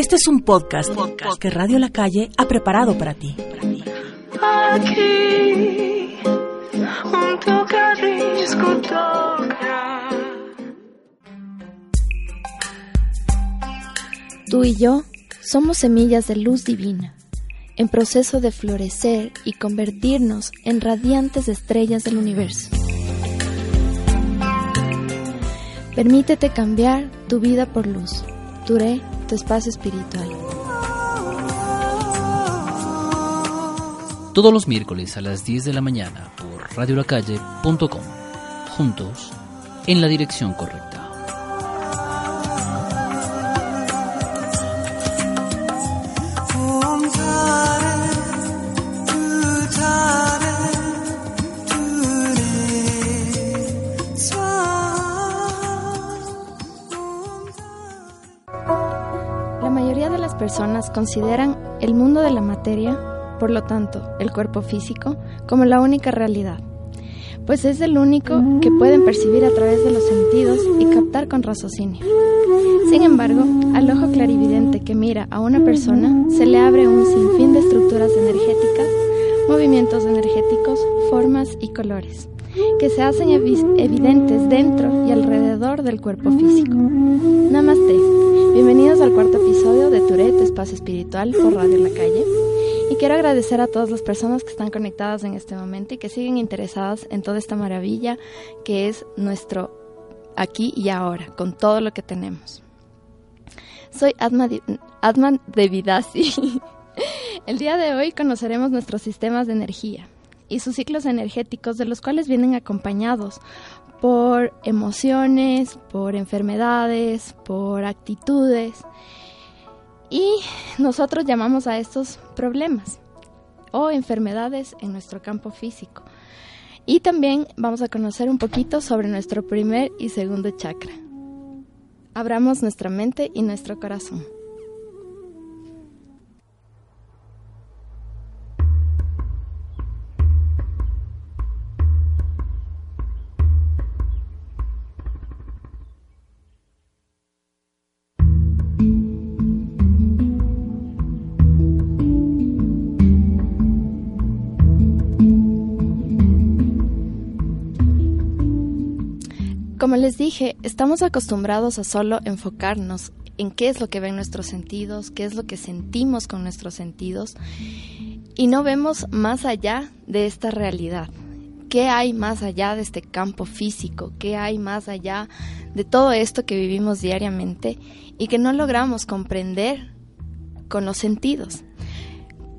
Este es un podcast, podcast que Radio La Calle ha preparado para ti. Aquí, toca. Tú y yo somos semillas de luz divina, en proceso de florecer y convertirnos en radiantes estrellas del universo. Permítete cambiar tu vida por luz. Duré espacio espiritual. Todos los miércoles a las 10 de la mañana por radiolacalle.com. Juntos, en la dirección correcta. Personas consideran el mundo de la materia, por lo tanto, el cuerpo físico, como la única realidad, pues es el único que pueden percibir a través de los sentidos y captar con raciocinio. Sin embargo, al ojo clarividente que mira a una persona se le abre un sinfín de estructuras energéticas, movimientos energéticos, formas y colores, que se hacen evi- evidentes dentro y alrededor del cuerpo físico. Namaste. Bienvenidos al cuarto episodio de Tourette, Espacio Espiritual por Radio La Calle. Y quiero agradecer a todas las personas que están conectadas en este momento y que siguen interesadas en toda esta maravilla que es nuestro aquí y ahora, con todo lo que tenemos. Soy Atma, Di- Atman Devidasi. El día de hoy conoceremos nuestros sistemas de energía y sus ciclos energéticos de los cuales vienen acompañados por emociones, por enfermedades, por actitudes. Y nosotros llamamos a estos problemas o enfermedades en nuestro campo físico. Y también vamos a conocer un poquito sobre nuestro primer y segundo chakra. Abramos nuestra mente y nuestro corazón. Como les dije, estamos acostumbrados a solo enfocarnos en qué es lo que ven nuestros sentidos, qué es lo que sentimos con nuestros sentidos y no vemos más allá de esta realidad. ¿Qué hay más allá de este campo físico? ¿Qué hay más allá de todo esto que vivimos diariamente y que no logramos comprender con los sentidos?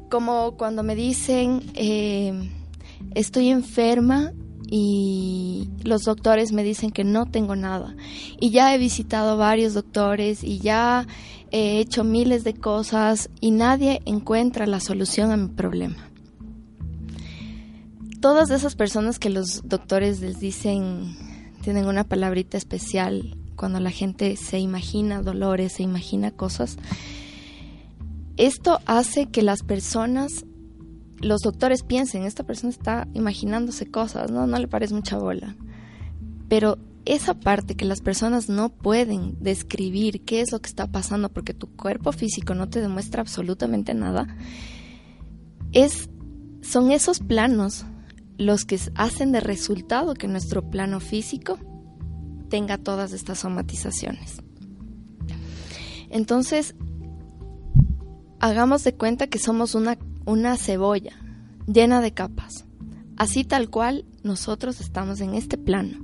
Como cuando me dicen, eh, estoy enferma y los doctores me dicen que no tengo nada. Y ya he visitado varios doctores y ya he hecho miles de cosas y nadie encuentra la solución a mi problema. Todas esas personas que los doctores les dicen, tienen una palabrita especial cuando la gente se imagina dolores, se imagina cosas. Esto hace que las personas los doctores piensen, esta persona está imaginándose cosas, ¿no? No le parece mucha bola. Pero esa parte que las personas no pueden describir qué es lo que está pasando porque tu cuerpo físico no te demuestra absolutamente nada, es, son esos planos los que hacen de resultado que nuestro plano físico tenga todas estas somatizaciones. Entonces, hagamos de cuenta que somos una una cebolla llena de capas. Así tal cual nosotros estamos en este plano,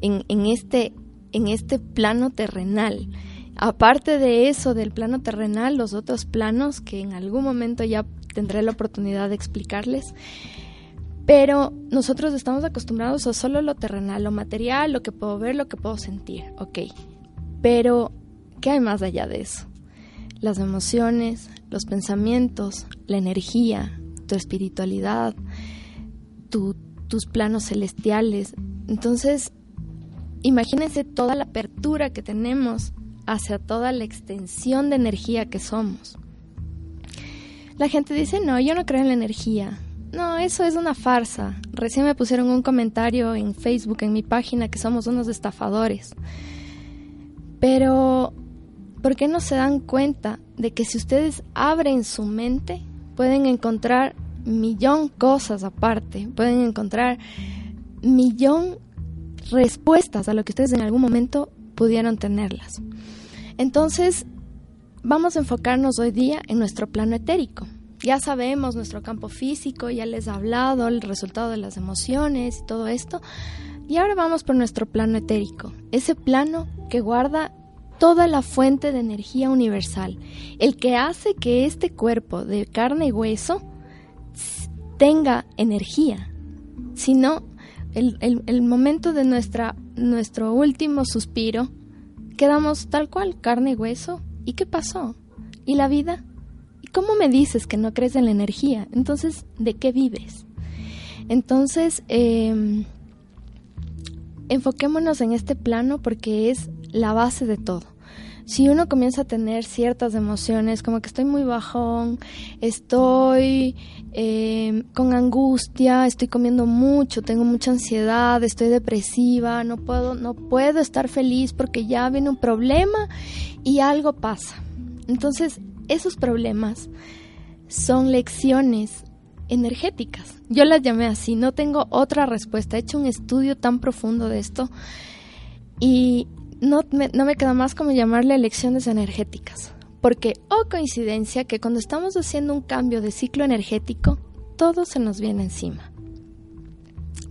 en, este, en este plano terrenal. Aparte de eso, del plano terrenal, los otros planos que en algún momento ya tendré la oportunidad de explicarles. Pero nosotros estamos acostumbrados a solo lo terrenal, lo material, lo que puedo ver, lo que puedo sentir. Ok. Pero, ¿qué hay más allá de eso? Las emociones, los pensamientos, la energía, tu espiritualidad, tus planos celestiales. Entonces, imagínense toda la apertura que tenemos hacia toda la extensión de energía que somos. La gente dice, no, yo no creo en la energía. No, eso es una farsa. Recién me pusieron un comentario en Facebook, en mi página, que somos unos estafadores. Pero, ¿por qué no se dan cuenta de que si ustedes abren su mente, pueden encontrar millón cosas aparte, pueden encontrar millón respuestas a lo que ustedes en algún momento pudieron tenerlas. Entonces, vamos a enfocarnos hoy día en nuestro plano etérico. Ya sabemos nuestro campo físico, ya les he hablado el resultado de las emociones y todo esto. Y ahora vamos por nuestro plano etérico, ese plano que guarda toda la fuente de energía universal, el que hace que este cuerpo de carne y hueso tenga energía. Si no, el, el, momento de nuestra, nuestro último suspiro, quedamos tal cual, carne y hueso. ¿Y qué pasó? ¿Y la vida? ¿Y cómo me dices que no crees en la energía? Entonces, ¿de qué vives? Entonces, em, enfoquémonos en este plano porque es la base de todo si uno comienza a tener ciertas emociones, como que estoy muy bajón, estoy eh, con angustia, estoy comiendo mucho, tengo mucha ansiedad, estoy depresiva, no puedo, no puedo estar feliz porque ya viene un problema y algo pasa. Entonces, esos problemas son lecciones energéticas. Yo las llamé así, no tengo otra respuesta. He hecho un estudio tan profundo de esto y no me, queda más como llamarle elecciones energéticas. Porque, oh coincidencia, que cuando estamos haciendo un cambio de ciclo energético, todo se nos viene encima.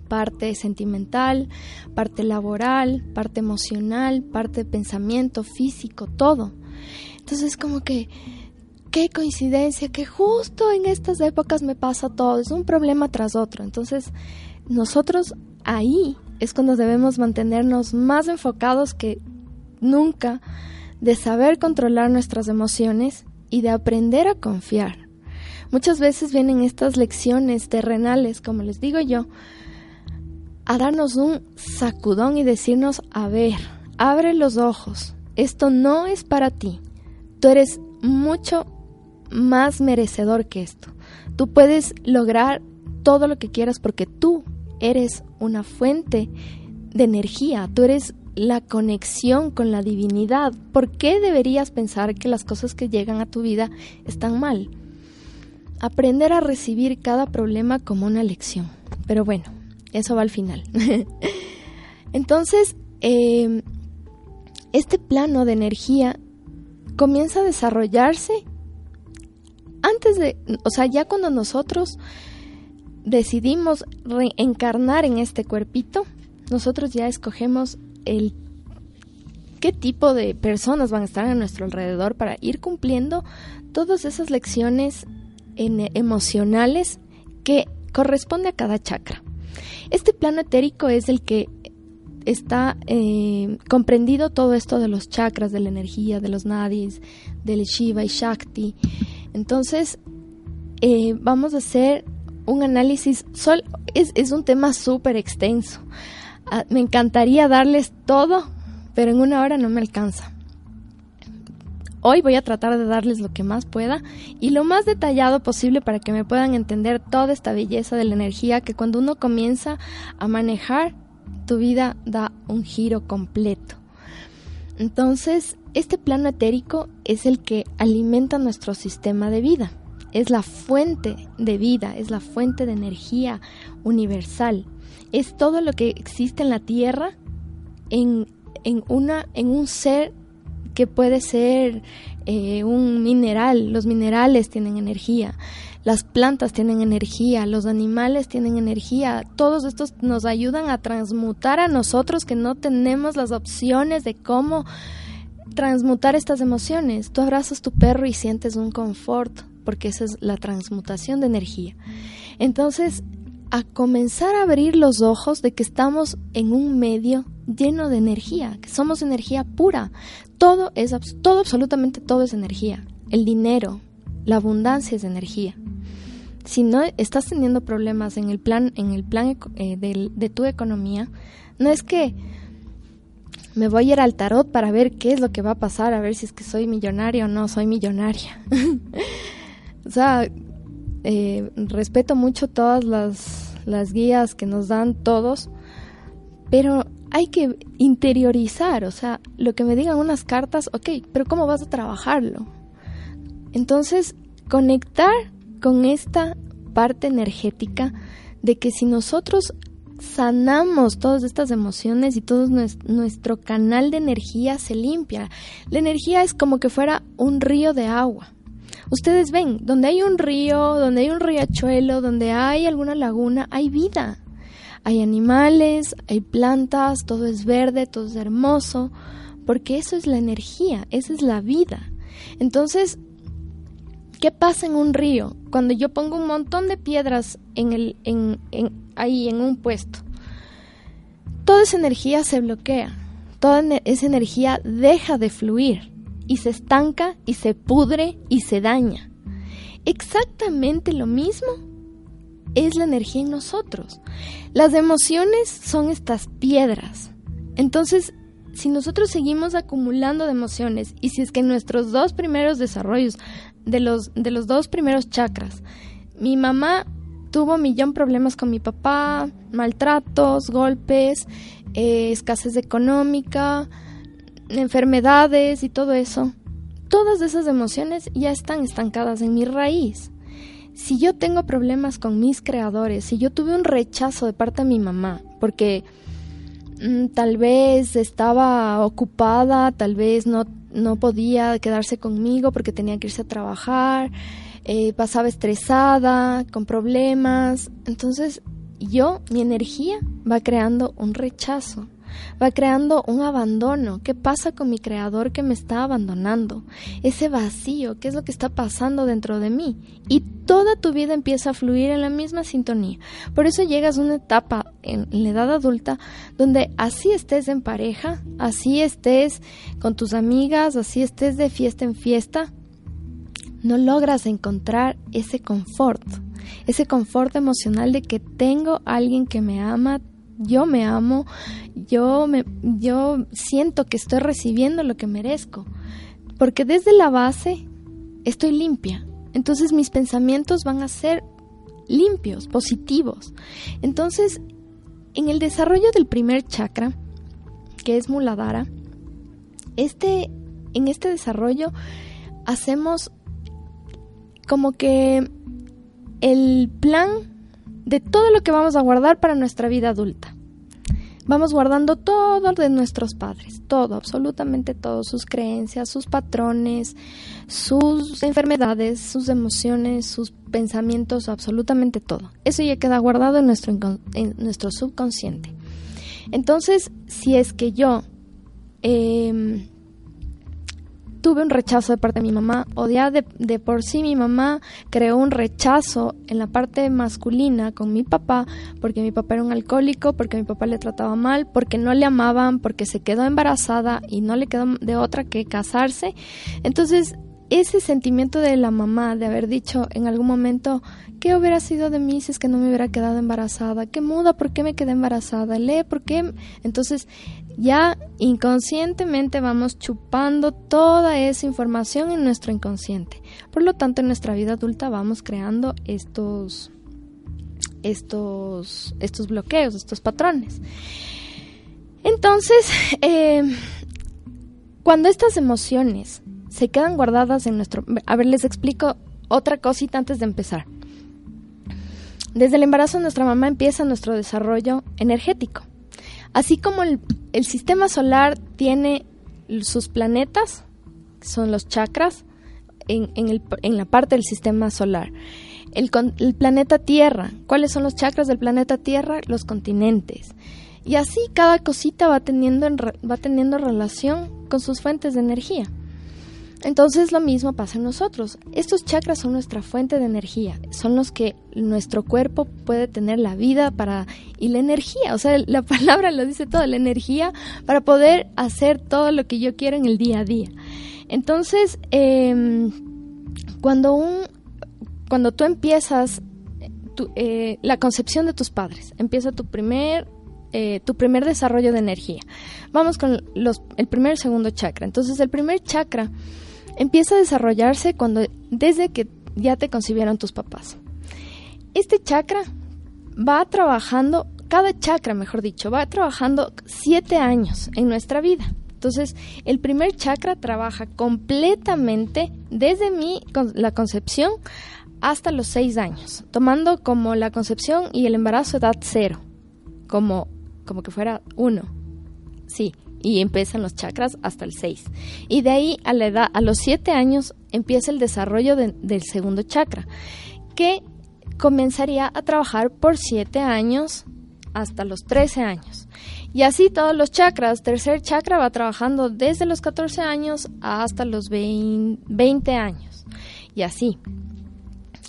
Parte sentimental, parte laboral, parte emocional, parte de pensamiento, físico, todo. Entonces, como que, qué coincidencia, que justo en estas épocas me pasa todo, es un problema tras otro. Entonces, nosotros ahí es cuando debemos mantenernos más enfocados que nunca de saber controlar nuestras emociones y de aprender a confiar. Muchas veces vienen estas lecciones terrenales, como les digo yo, a darnos un sacudón y decirnos, a ver, abre los ojos, esto no es para ti, tú eres mucho más merecedor que esto, tú puedes lograr todo lo que quieras porque tú eres una fuente de energía, tú eres la conexión con la divinidad. ¿Por qué deberías pensar que las cosas que llegan a tu vida están mal? Aprender a recibir cada problema como una lección. Pero bueno, eso va al final. Entonces, em, este plano de energía comienza a desarrollarse antes de, o sea, ya cuando nosotros decidimos reencarnar en este cuerpito, nosotros ya escogemos el qué tipo de personas van a estar a nuestro alrededor para ir cumpliendo todas esas lecciones emocionales que corresponde a cada chakra. Este plano etérico es el que está eh, comprendido todo esto de los chakras, de la energía, de los nadis, del Shiva y Shakti. Entonces, eh, vamos a hacer un análisis, sol, es, es un tema súper extenso. Ah, me encantaría darles todo, pero en una hora no me alcanza. Hoy voy a tratar de darles lo que más pueda y lo más detallado posible para que me puedan entender toda esta belleza de la energía que cuando uno comienza a manejar, tu vida da un giro completo. Entonces, este plano etérico es el que alimenta nuestro sistema de vida es la fuente de vida, es la fuente de energía universal. Es todo lo que existe en la Tierra en, una, en un ser que puede ser eh, un mineral. Los minerales tienen energía, las plantas tienen energía, los animales tienen energía. Todos estos nos ayudan a transmutar a nosotros que no tenemos las opciones de cómo transmutar estas emociones. Tú abrazas tu perro y sientes un confort porque esa es la transmutación de energía. Entonces, a comenzar a abrir los ojos de que estamos en un medio lleno de energía, que somos energía pura. Todo es todo absolutamente todo es energía. El dinero, la abundancia es energía. Si no estás teniendo problemas en el plan en el plan eh, de, de tu economía, no es que me voy a ir al tarot para ver qué es lo que va a pasar, a ver si es que soy millonaria o no soy millonaria. o sea, eh, respeto mucho todas las, las guías que nos dan todos, pero hay que interiorizar, o sea, lo que me digan unas cartas, ok, pero ¿cómo vas a trabajarlo? Entonces, conectar con esta parte energética de que si nosotros sanamos todas estas emociones y todo nuestro canal de energía se limpia. La energía es como que fuera un río de agua. Ustedes ven, donde hay un río, donde hay un riachuelo, donde hay alguna laguna, hay vida. Hay animales, hay plantas, todo es verde, todo es hermoso, porque eso es la energía, esa es la vida. Entonces, ¿qué pasa en un río? Cuando yo pongo un montón de piedras en el, en, ahí en un puesto. Toda esa energía se bloquea, toda esa energía deja de fluir y se estanca y se pudre y se daña. Exactamente lo mismo es la energía en nosotros. Las emociones son estas piedras. Entonces, si nosotros seguimos acumulando de emociones y si es que nuestros dos primeros desarrollos de los, de los dos primeros chakras, mi mamá tuvo millón problemas con mi papá, maltratos, golpes, eh, escasez económica, enfermedades y todo eso. Todas esas emociones ya están estancadas en mi raíz. Si yo tengo problemas con mis creadores, si yo tuve un rechazo de parte de mi mamá, porque mm, tal vez estaba ocupada, tal vez no, no podía quedarse conmigo porque tenía que irse a trabajar, eh, pasaba estresada, con problemas. Entonces yo, mi energía va creando un rechazo, va creando un abandono. ¿Qué pasa con mi creador que me está abandonando? Ese vacío, ¿qué es lo que está pasando dentro de mí? Y toda tu vida empieza a fluir en la misma sintonía. Por eso llegas a una etapa en la edad adulta donde así estés en pareja, así estés con tus amigas, así estés de fiesta en fiesta, no logras encontrar ese confort, ese confort emocional de que tengo alguien que me ama, yo me amo, yo me yo siento que estoy recibiendo lo que merezco, porque desde la base estoy limpia. Entonces mis pensamientos van a ser limpios, positivos. Entonces, en el desarrollo del primer chakra, que es Muladhara, este en este desarrollo hacemos como que el plan de todo lo que vamos a guardar para nuestra vida adulta. Vamos guardando todo de nuestros padres, todo, absolutamente todo, sus creencias, sus patrones, sus enfermedades, sus emociones, sus pensamientos, absolutamente todo. Eso ya queda guardado en nuestro, en nuestro subconsciente. Entonces, si es que yo eh, tuve un rechazo de parte de mi mamá, o de, de, por sí mi mamá creó un rechazo en la parte masculina con mi papá, porque mi papá era un alcohólico, porque mi papá le trataba mal, porque no le amaban, porque se quedó embarazada y no le quedó de otra que casarse. Entonces, ese sentimiento de la mamá de haber dicho en algún momento, ¿qué hubiera sido de mí si es que no me hubiera quedado embarazada? ¿Qué muda? ¿Por qué me quedé embarazada? ¿Lee? ¿Por qué? Entonces, ya inconscientemente vamos chupando toda esa información en nuestro inconsciente. Por lo tanto, en nuestra vida adulta vamos creando estos, estos, estos bloqueos, estos patrones. Entonces, eh, cuando estas emociones se quedan guardadas en nuestro... A ver, les explico otra cosita antes de empezar. Desde el embarazo nuestra mamá empieza nuestro desarrollo energético. Así como el, sistema solar tiene sus planetas, son los chakras, en, la parte del sistema solar. El, el, planeta Tierra, ¿cuáles son los chakras del planeta Tierra? Los continentes. Y así cada cosita va teniendo, va teniendo relación con sus fuentes de energía. Entonces lo mismo pasa en nosotros. Estos chakras son nuestra fuente de energía, son los que nuestro cuerpo puede tener la vida para y la energía, o sea, la palabra lo dice todo, la energía para poder hacer todo lo que yo quiero en el día a día. Entonces, em, cuando un cuando tú empiezas eh, la concepción de tus padres, empieza tu primer eh, tu primer desarrollo de energía. Vamos con los, el primer y segundo chakra. Entonces, el primer chakra empieza a desarrollarse cuando desde que ya te concibieron tus papás. Este chakra va trabajando, cada chakra, mejor dicho, va trabajando siete años en nuestra vida. Entonces, el primer chakra trabaja completamente desde mi, la concepción hasta los seis años, tomando como la concepción y el embarazo edad cero, como, como que fuera uno. Sí, y empiezan los chakras hasta el 6. Y de ahí a la edad, a los 7 años empieza el desarrollo del segundo chakra, que comenzaría a trabajar por 7 años hasta los 13 años. Y así todos los chakras. Tercer chakra va trabajando desde los 14 años hasta los 20 años. Y así.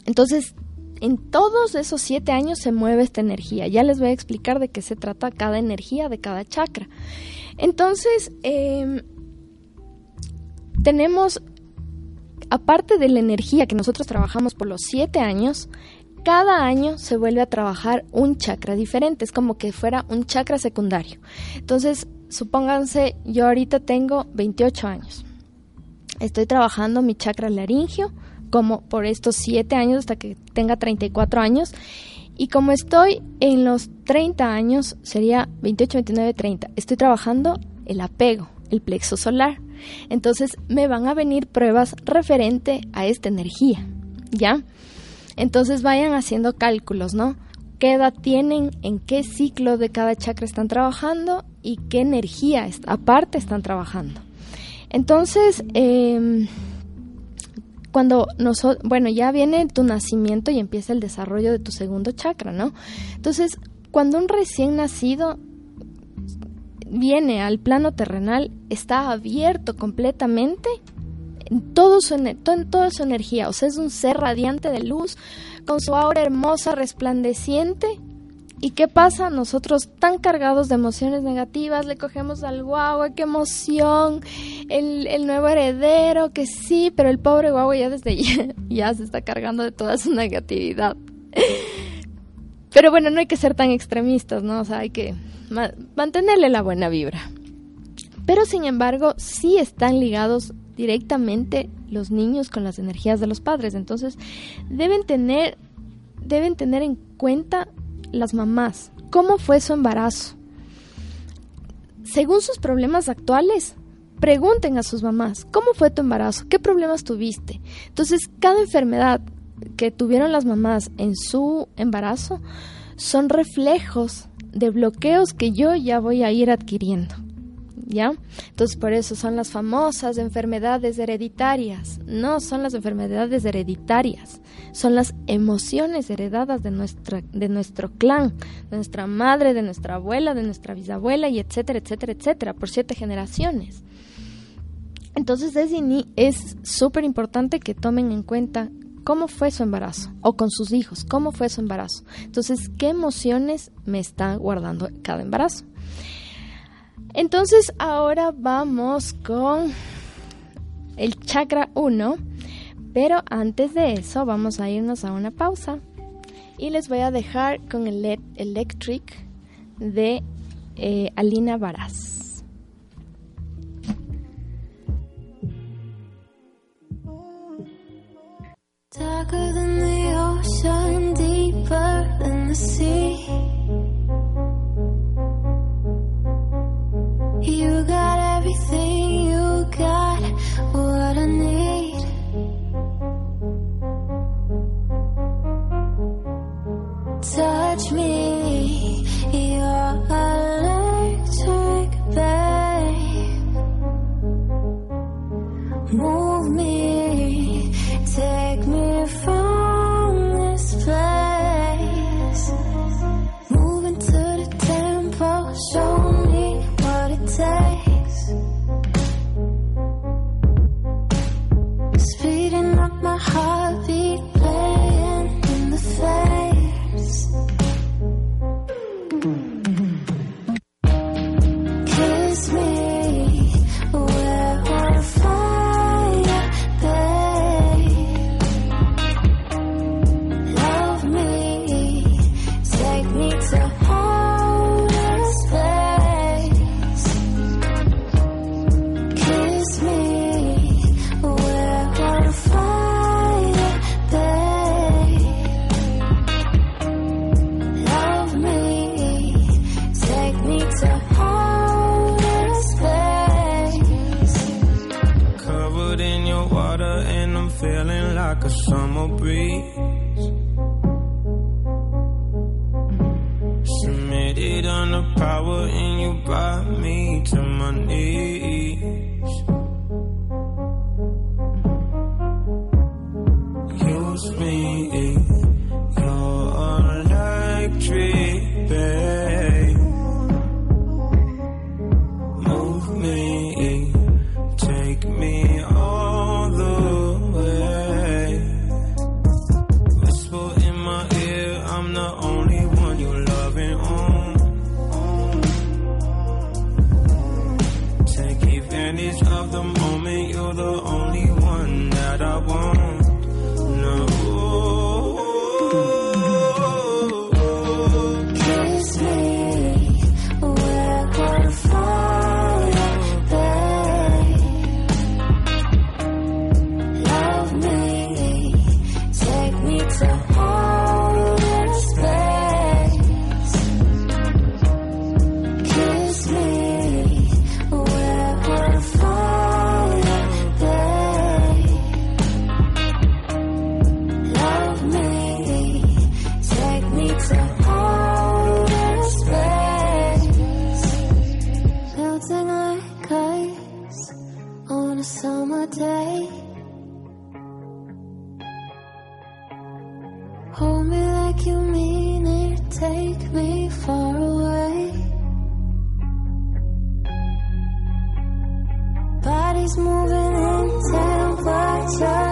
Entonces, en todos esos 7 años se mueve esta energía. Ya les voy a explicar de qué se trata cada energía de cada chakra. Entonces, em, tenemos, aparte de la energía que nosotros trabajamos por los siete años, cada año se vuelve a trabajar un chakra diferente, es como que fuera un chakra secundario. Entonces, supónganse, yo ahorita tengo 28 años. Estoy trabajando mi chakra laringio como por estos siete años hasta que tenga 34 años y como estoy en los 30 años, sería 28, 29, 30, estoy trabajando el apego, el plexo solar. Entonces me van a venir pruebas referente a esta energía, ¿ya? Entonces vayan haciendo cálculos, ¿no? ¿Qué edad tienen? ¿En qué ciclo de cada chakra están trabajando? ¿Y qué energía aparte están trabajando? Entonces, eh, cuando nosotros, bueno, ya viene tu nacimiento y empieza el desarrollo de tu segundo chakra, ¿no? Entonces, cuando un recién nacido viene al plano terrenal, está abierto completamente en, todo su, en toda su energía, o sea, es un ser radiante de luz, con su aura hermosa, resplandeciente, ¿Y qué pasa? Nosotros tan cargados de emociones negativas le cogemos al guagua, qué emoción, el, el nuevo heredero, que sí, pero el pobre guagua ya desde ya, ya se está cargando de toda su negatividad. Pero bueno, no hay que ser tan extremistas, ¿no? O sea, hay que mantenerle la buena vibra. Pero sin embargo, sí están ligados directamente los niños con las energías de los padres. Entonces, deben tener, deben tener en cuenta las mamás. ¿Cómo fue su embarazo? Según sus problemas actuales, pregunten a sus mamás, ¿cómo fue tu embarazo? ¿Qué problemas tuviste? Entonces, cada enfermedad que tuvieron las mamás en su embarazo son reflejos de bloqueos que yo ya voy a ir adquiriendo. ¿Ya? Entonces por eso son las famosas enfermedades hereditarias. No son las enfermedades hereditarias, son las emociones heredadas de, nuestra, de nuestro clan, de nuestra madre, de nuestra abuela, de nuestra bisabuela y etcétera, etcétera, etcétera, por siete generaciones. Entonces es súper importante que tomen en cuenta cómo fue su embarazo o con sus hijos, cómo fue su embarazo. Entonces, ¿qué emociones me está guardando cada embarazo? Entonces ahora vamos con el chakra 1, pero antes de eso vamos a irnos a una pausa y les voy a dejar con el LED Electric de eh, Alina Varas. You got everything, you got what I need. Touch me, you're moving in what you're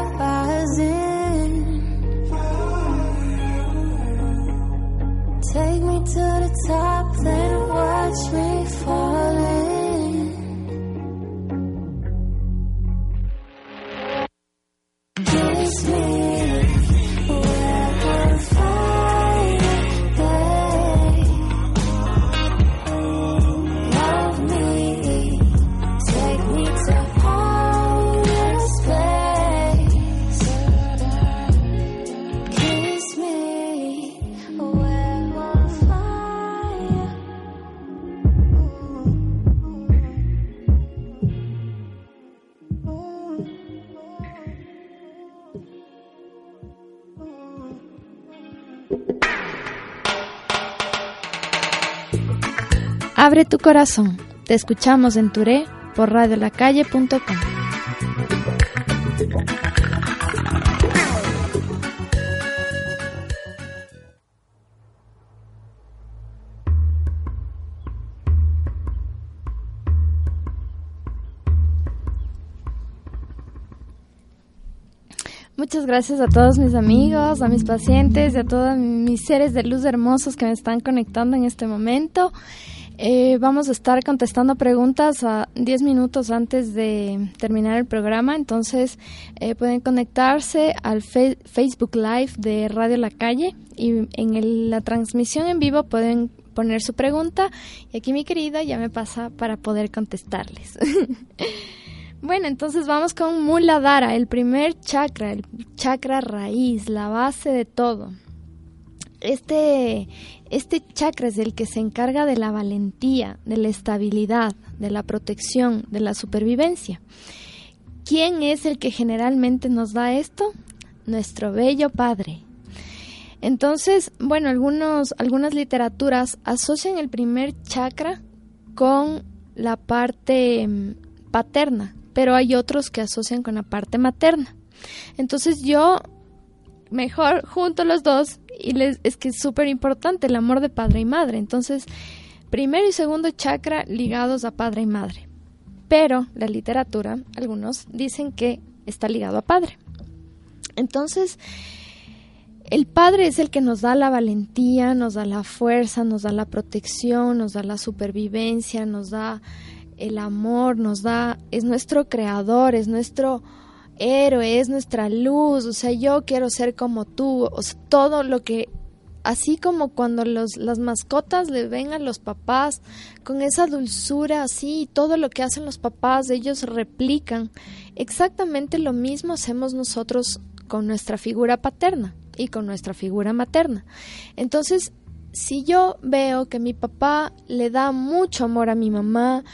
Abre tu corazón. Te escuchamos en Touré por radiolacalle.com. Muchas gracias a todos mis amigos, a mis pacientes y a todos mis seres de luz hermosos que me están conectando en este momento. Eh, vamos a estar contestando preguntas a 10 minutos antes de terminar el programa, entonces eh, pueden conectarse al Facebook Live de Radio La Calle y en el- la transmisión en vivo pueden poner su pregunta y aquí mi querida ya me pasa para poder contestarles. Bueno, entonces vamos con Muladhara, el primer chakra, el chakra raíz, la base de todo. Este, este chakra es el que se encarga de la valentía, de la estabilidad, de la protección, de la supervivencia. ¿Quién es el que generalmente nos da esto? Nuestro bello padre. Entonces, bueno, algunos, algunas literaturas asocian el primer chakra con la parte mm, paterna, pero hay otros que asocian con la parte materna. Entonces yo mejor junto los dos y les, es que es súper importante el amor de padre y madre. Entonces, primero y segundo chakra ligados a padre y madre. Pero la literatura, algunos dicen que está ligado a padre. Entonces, el padre es el que nos da la valentía, nos da la fuerza, nos da la protección, nos da la supervivencia, nos da el amor, nos da, es nuestro creador, es nuestro héroe, es nuestra luz, o sea, yo quiero ser como tú, o sea, todo lo que, así como cuando los, las mascotas le ven a los papás con esa dulzura así, todo lo que hacen los papás, ellos replican, exactamente lo mismo hacemos nosotros con nuestra figura paterna y con nuestra figura materna. Entonces, si yo veo que mi papá le da mucho amor a mi mamá,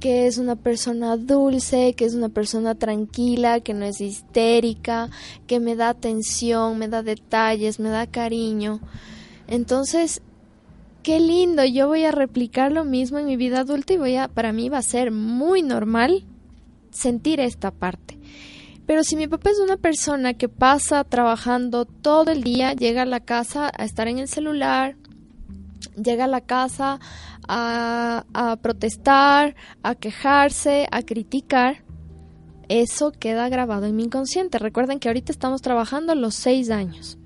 que es una persona dulce, que es una persona tranquila, que no es histérica, que me da atención, me da detalles, me da cariño. Entonces, qué lindo, yo voy a replicar lo mismo en mi vida adulta y voy a, para mí va a ser muy normal sentir esta parte. Pero si mi papá es una persona que pasa trabajando todo el día, llega a la casa a estar en el celular, llega a la casa a, a protestar, a quejarse, a criticar, eso queda grabado en mi inconsciente. Recuerden que ahorita estamos trabajando los seis años.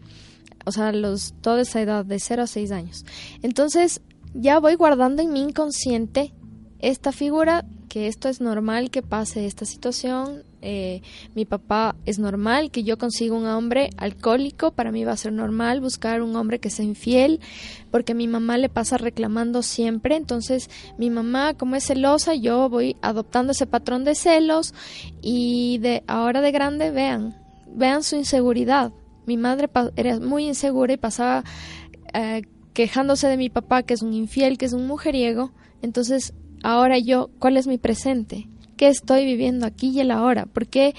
O sea, los, toda esa edad, de 0 a 6 años. Entonces, ya voy guardando en mi inconsciente esta figura, que esto es normal que pase esta situación. Eh, mi papá es normal que yo consiga un hombre alcohólico, para mí va a ser normal buscar un hombre que sea infiel, porque mi mamá le pasa reclamando siempre, entonces mi mamá como es celosa, yo voy adoptando ese patrón de celos y de ahora de grande vean, vean su inseguridad. Mi madre era muy insegura y pasaba eh, quejándose de mi papá que es un infiel, que es un mujeriego, entonces ahora yo, ¿cuál es mi presente? ¿Qué estoy viviendo aquí y el ahora? ¿Por qué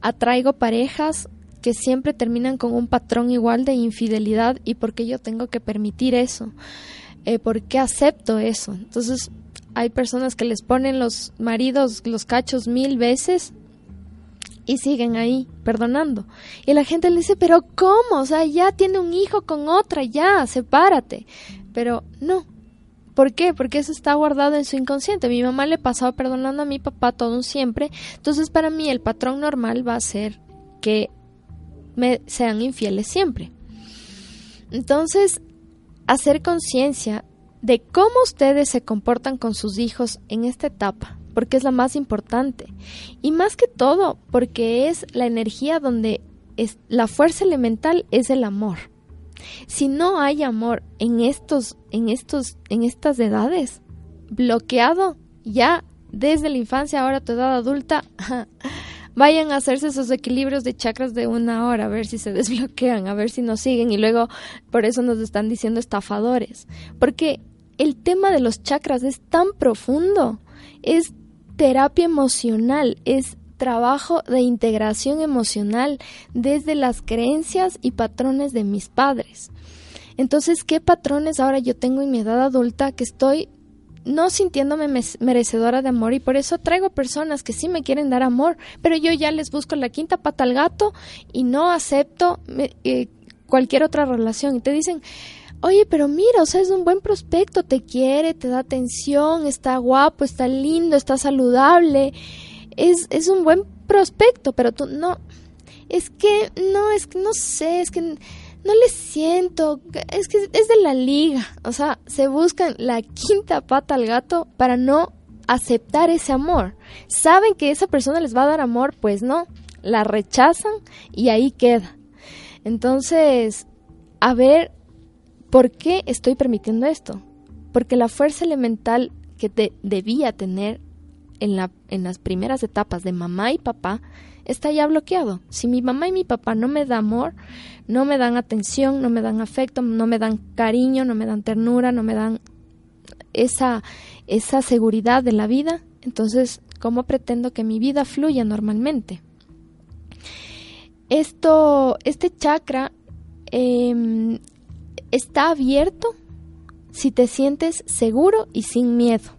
atraigo parejas que siempre terminan con un patrón igual de infidelidad y por qué yo tengo que permitir eso? Eh, ¿Por qué acepto eso? Entonces, hay personas que les ponen los maridos los cachos mil veces y siguen ahí perdonando. Y la gente le dice, pero ¿cómo? O sea, ya tiene un hijo con otra, ya, sepárate. Pero no, ¿Por qué? Porque eso está guardado en su inconsciente. Mi mamá le pasaba perdonando a mi papá todo un siempre. Entonces, para mí, el patrón normal va a ser que me sean infieles siempre. Entonces, hacer conciencia de cómo ustedes se comportan con sus hijos en esta etapa, porque es la más importante. Y más que todo, porque es la energía donde es, la fuerza elemental es el amor. Si no hay amor en estos, en estos, en estas edades, bloqueado ya desde la infancia, ahora tu edad adulta, vayan a hacerse esos equilibrios de chakras de una hora, a ver si se desbloquean, a ver si nos siguen y luego por eso nos están diciendo estafadores. Porque el tema de los chakras es tan profundo, es terapia emocional, es trabajo de integración emocional desde las creencias y patrones de mis padres. Entonces, ¿qué patrones ahora yo tengo en mi edad adulta que estoy no sintiéndome merecedora de amor y por eso traigo personas que sí me quieren dar amor, pero yo ya les busco la quinta pata al gato y no acepto eh, cualquier otra relación. Y te dicen, oye, pero mira, o sea, es un buen prospecto, te quiere, te da atención, está guapo, está lindo, está saludable es, es un buen prospecto, pero tú no, es que no, es que no sé, es que no le siento, es que es de la liga, o sea, se buscan la quinta pata al gato para no aceptar ese amor. Saben que esa persona les va a dar amor, pues no, la rechazan y ahí queda. Entonces, a ver, ¿por qué estoy permitiendo esto? Porque la fuerza elemental que te debía tener en, la, en las primeras etapas de mamá y papá está ya bloqueado. Si mi mamá y mi papá no me dan amor, no me dan atención, no me dan afecto, no me dan cariño, no me dan ternura, no me dan esa, esa seguridad de la vida, entonces, ¿cómo pretendo que mi vida fluya normalmente? Esto, este chakra em, está abierto si te sientes seguro y sin miedo.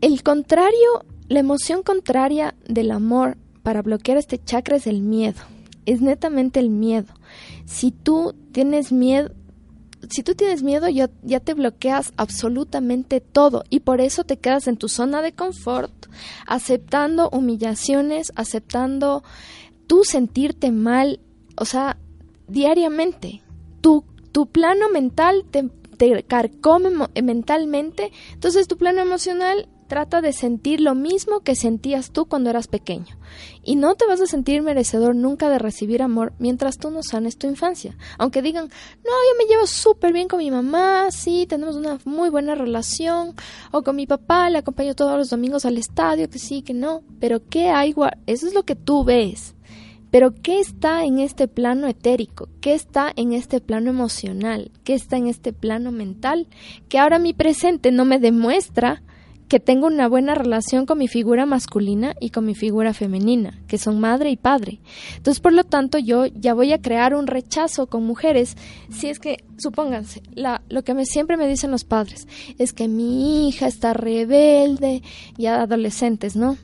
El contrario, la emoción contraria del amor para bloquear este chakra es el miedo. Es netamente el miedo. Si tú tienes miedo, si tú tienes miedo ya, ya, te bloqueas absolutamente todo y por eso te quedas en tu zona de confort, aceptando humillaciones, aceptando tú sentirte mal, o sea, diariamente. Tu, tu plano mental te, te carcome mentalmente, entonces tu plano emocional trata de sentir lo mismo que sentías tú cuando eras pequeño. Y no te vas a sentir merecedor nunca de recibir amor mientras tú no sanes tu infancia. Aunque digan, no, yo me llevo súper bien con mi mamá, sí, tenemos una muy buena relación, o con mi papá, le acompaño todos los domingos al estadio, que sí, que no. Pero ¿qué hay? Eso es lo que tú ves. Pero ¿qué está en este plano etérico? ¿Qué está en este plano emocional? ¿Qué está en este plano mental? Que ahora mi presente no me demuestra que tengo una buena relación con mi figura masculina y con mi figura femenina, que son madre y padre. Entonces, por lo tanto, yo ya voy a crear un rechazo con mujeres si es que, supónganse, la, lo que me, siempre me dicen los padres es que mi hija está rebelde, ya adolescentes, ¿no?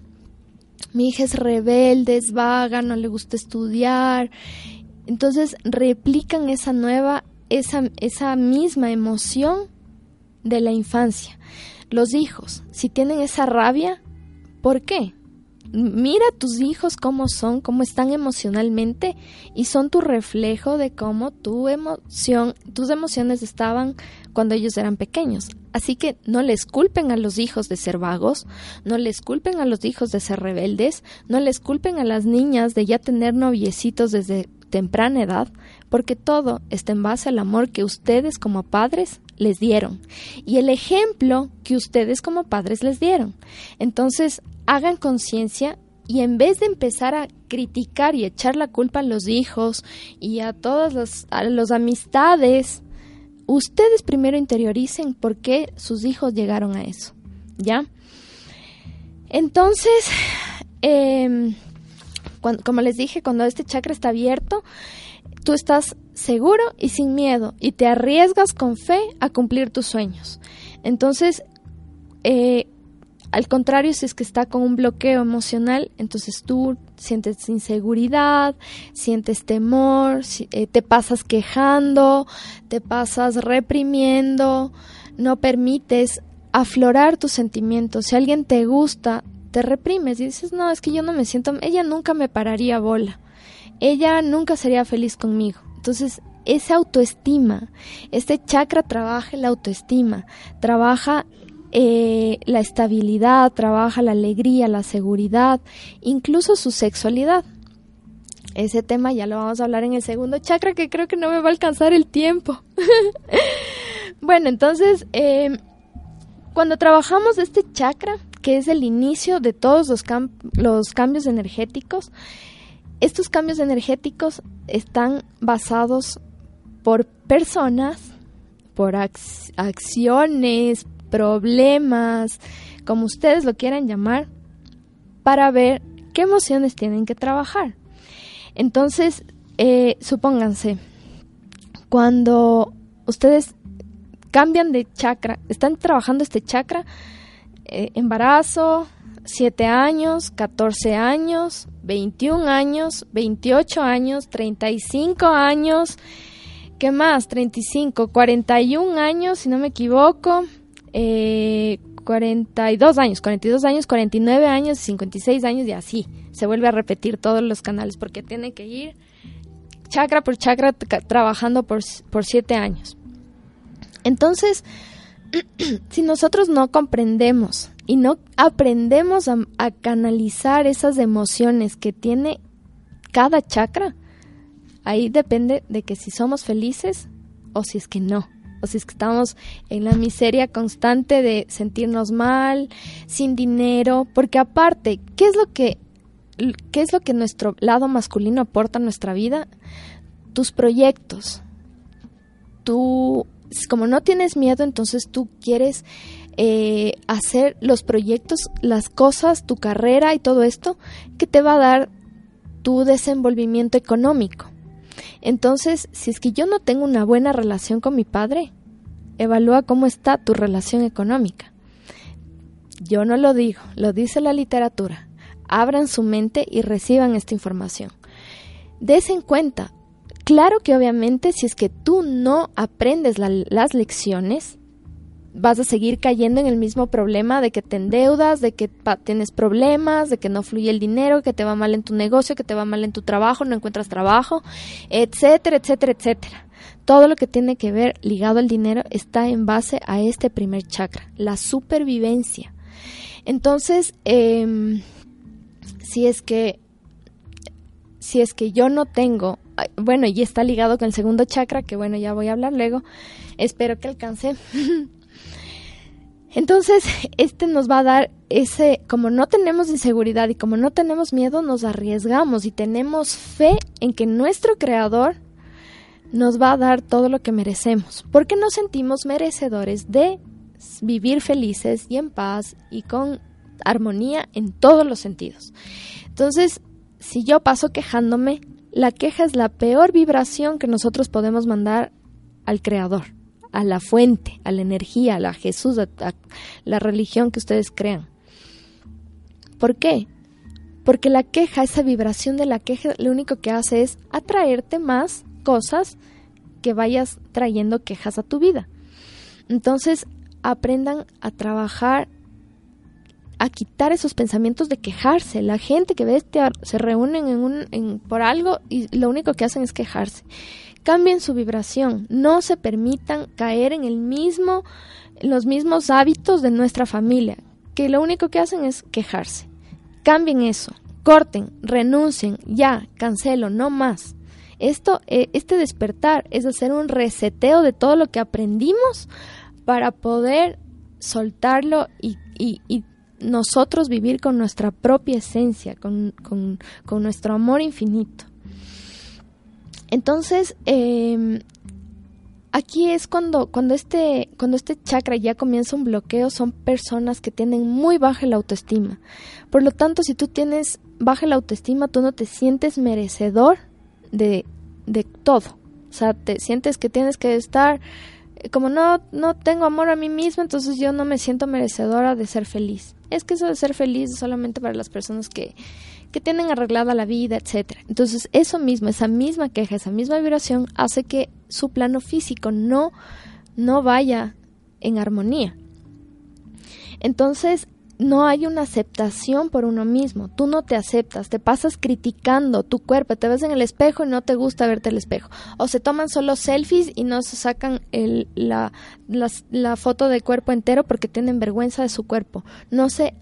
Mi hija es rebelde, es vaga, no le gusta estudiar. Entonces, replican esa nueva, esa, esa misma emoción de la infancia. Los hijos, si tienen esa rabia, ¿por qué? Mira a tus hijos cómo son, cómo están emocionalmente y son tu reflejo de cómo tu emoción, tus emociones estaban cuando ellos eran pequeños. Así que no les culpen a los hijos de ser vagos, no les culpen a los hijos de ser rebeldes, no les culpen a las niñas de ya tener noviecitos desde temprana edad, porque todo está en base al amor que ustedes como padres les dieron y el ejemplo que ustedes como padres les dieron. Entonces, hagan conciencia y en vez de empezar a criticar y echar la culpa a los hijos y a todas las, a las amistades, ustedes primero interioricen por qué sus hijos llegaron a eso, ¿ya? Entonces, em, como les dije, cuando este chakra está abierto, tú estás seguro y sin miedo y te arriesgas con fe a cumplir tus sueños. Entonces, eh, al contrario, si es que está con un bloqueo emocional, entonces tú sientes inseguridad, sientes temor, eh, te pasas quejando, te pasas reprimiendo, no permites aflorar tus sentimientos. Si alguien te gusta, te reprimes y dices, no, es que yo no me siento, ella nunca me pararía bola ella nunca sería feliz conmigo. Entonces, esa autoestima, este chakra trabaja la autoestima, trabaja eh, la estabilidad, trabaja la alegría, la seguridad, incluso su sexualidad. Ese tema ya lo vamos a hablar en el segundo chakra que creo que no me va a alcanzar el tiempo. bueno, entonces, eh, cuando trabajamos este chakra, que es el inicio de todos los, los cambios energéticos, estos cambios energéticos están basados por personas, por acciones, problemas, como ustedes lo quieran llamar, para ver qué emociones tienen que trabajar. Entonces, eh, supónganse, cuando ustedes cambian de chakra, están trabajando este chakra, eh, embarazo, 7 años, 14 años, 21 años, 28 años, 35 años, ¿qué más? 35, 41 años, si no me equivoco, eh, 42 años, 42 años, 49 años, 56 años y así. Se vuelve a repetir todos los canales porque tiene que ir chakra por chakra trabajando por, por 7 años. Entonces, si nosotros no comprendemos y no aprendemos a, canalizar esas emociones que tiene cada chakra, ahí depende de que si somos felices o si es que no, o si es que estamos en la miseria constante de sentirnos mal, sin dinero, porque aparte, ¿qué es lo que qué es lo que nuestro lado masculino aporta a nuestra vida? Tus proyectos. Tú como no tienes miedo, entonces tú quieres eh, hacer los proyectos, las cosas, tu carrera y todo esto que te va a dar tu desenvolvimiento económico. Entonces, si es que yo no tengo una buena relación con mi padre, evalúa cómo está tu relación económica. Yo no lo digo, lo dice la literatura. Abran su mente y reciban esta información. Des en cuenta, claro que obviamente si es que tú no aprendes las lecciones, vas a seguir cayendo en el mismo problema de que te endeudas, de que tienes problemas, de que no fluye el dinero, que te va mal en tu negocio, que te va mal en tu trabajo, no encuentras trabajo, etcétera, etcétera, etcétera. Todo lo que tiene que ver ligado al dinero está en base a este primer chakra, la supervivencia. Entonces, em, si es que si es que yo no tengo, bueno, y está ligado con el segundo chakra, que bueno, ya voy a hablar luego, espero que alcance. Entonces, este nos va a dar ese, como no tenemos inseguridad y como no tenemos miedo, nos arriesgamos y tenemos fe en que nuestro creador nos va a dar todo lo que merecemos, porque nos sentimos merecedores de vivir felices y en paz y con armonía en todos los sentidos. Entonces, si yo paso quejándome, la queja es la peor vibración que nosotros podemos mandar al Creador, a la fuente, a la energía, a la Jesús, a, la religión que ustedes crean. ¿Por qué? Porque la queja, esa vibración de la queja, lo único que hace es atraerte más cosas que vayas trayendo quejas a tu vida. Entonces, aprendan a trabajar, a quitar esos pensamientos de quejarse. La gente que ve este se reúnen en un, en, por algo y lo único que hacen es quejarse. Cambien su vibración, no se permitan caer en el mismo, los mismos hábitos de nuestra familia, que lo único que hacen es quejarse. Cambien eso, corten, renuncien, ya, cancelo, no más. Esto, eh, este despertar es hacer un reseteo de todo lo que aprendimos para poder soltarlo y, y, nosotros vivir con nuestra propia esencia, con, con nuestro amor infinito. Entonces, eh, aquí es cuando, cuando, este, cuando este chakra ya comienza un bloqueo, son personas que tienen muy baja la autoestima. Por lo tanto, si tú tienes baja la autoestima, tú no te sientes merecedor de, de todo. O sea, te sientes que tienes que estar como no, no tengo amor a mí misma, entonces yo no me siento merecedora de ser feliz. Es que eso de ser feliz es solamente para las personas que, que tienen arreglada la vida, etcétera. Entonces, eso mismo, esa misma queja, esa misma vibración hace que su plano físico no, no vaya en armonía. Entonces, no hay una aceptación por uno mismo. Tú no te aceptas, te pasas criticando tu cuerpo, te ves en el espejo y no te gusta verte el espejo. O se toman solo selfies y no se sacan la, la, la, foto de cuerpo entero porque tienen vergüenza de su cuerpo. No se,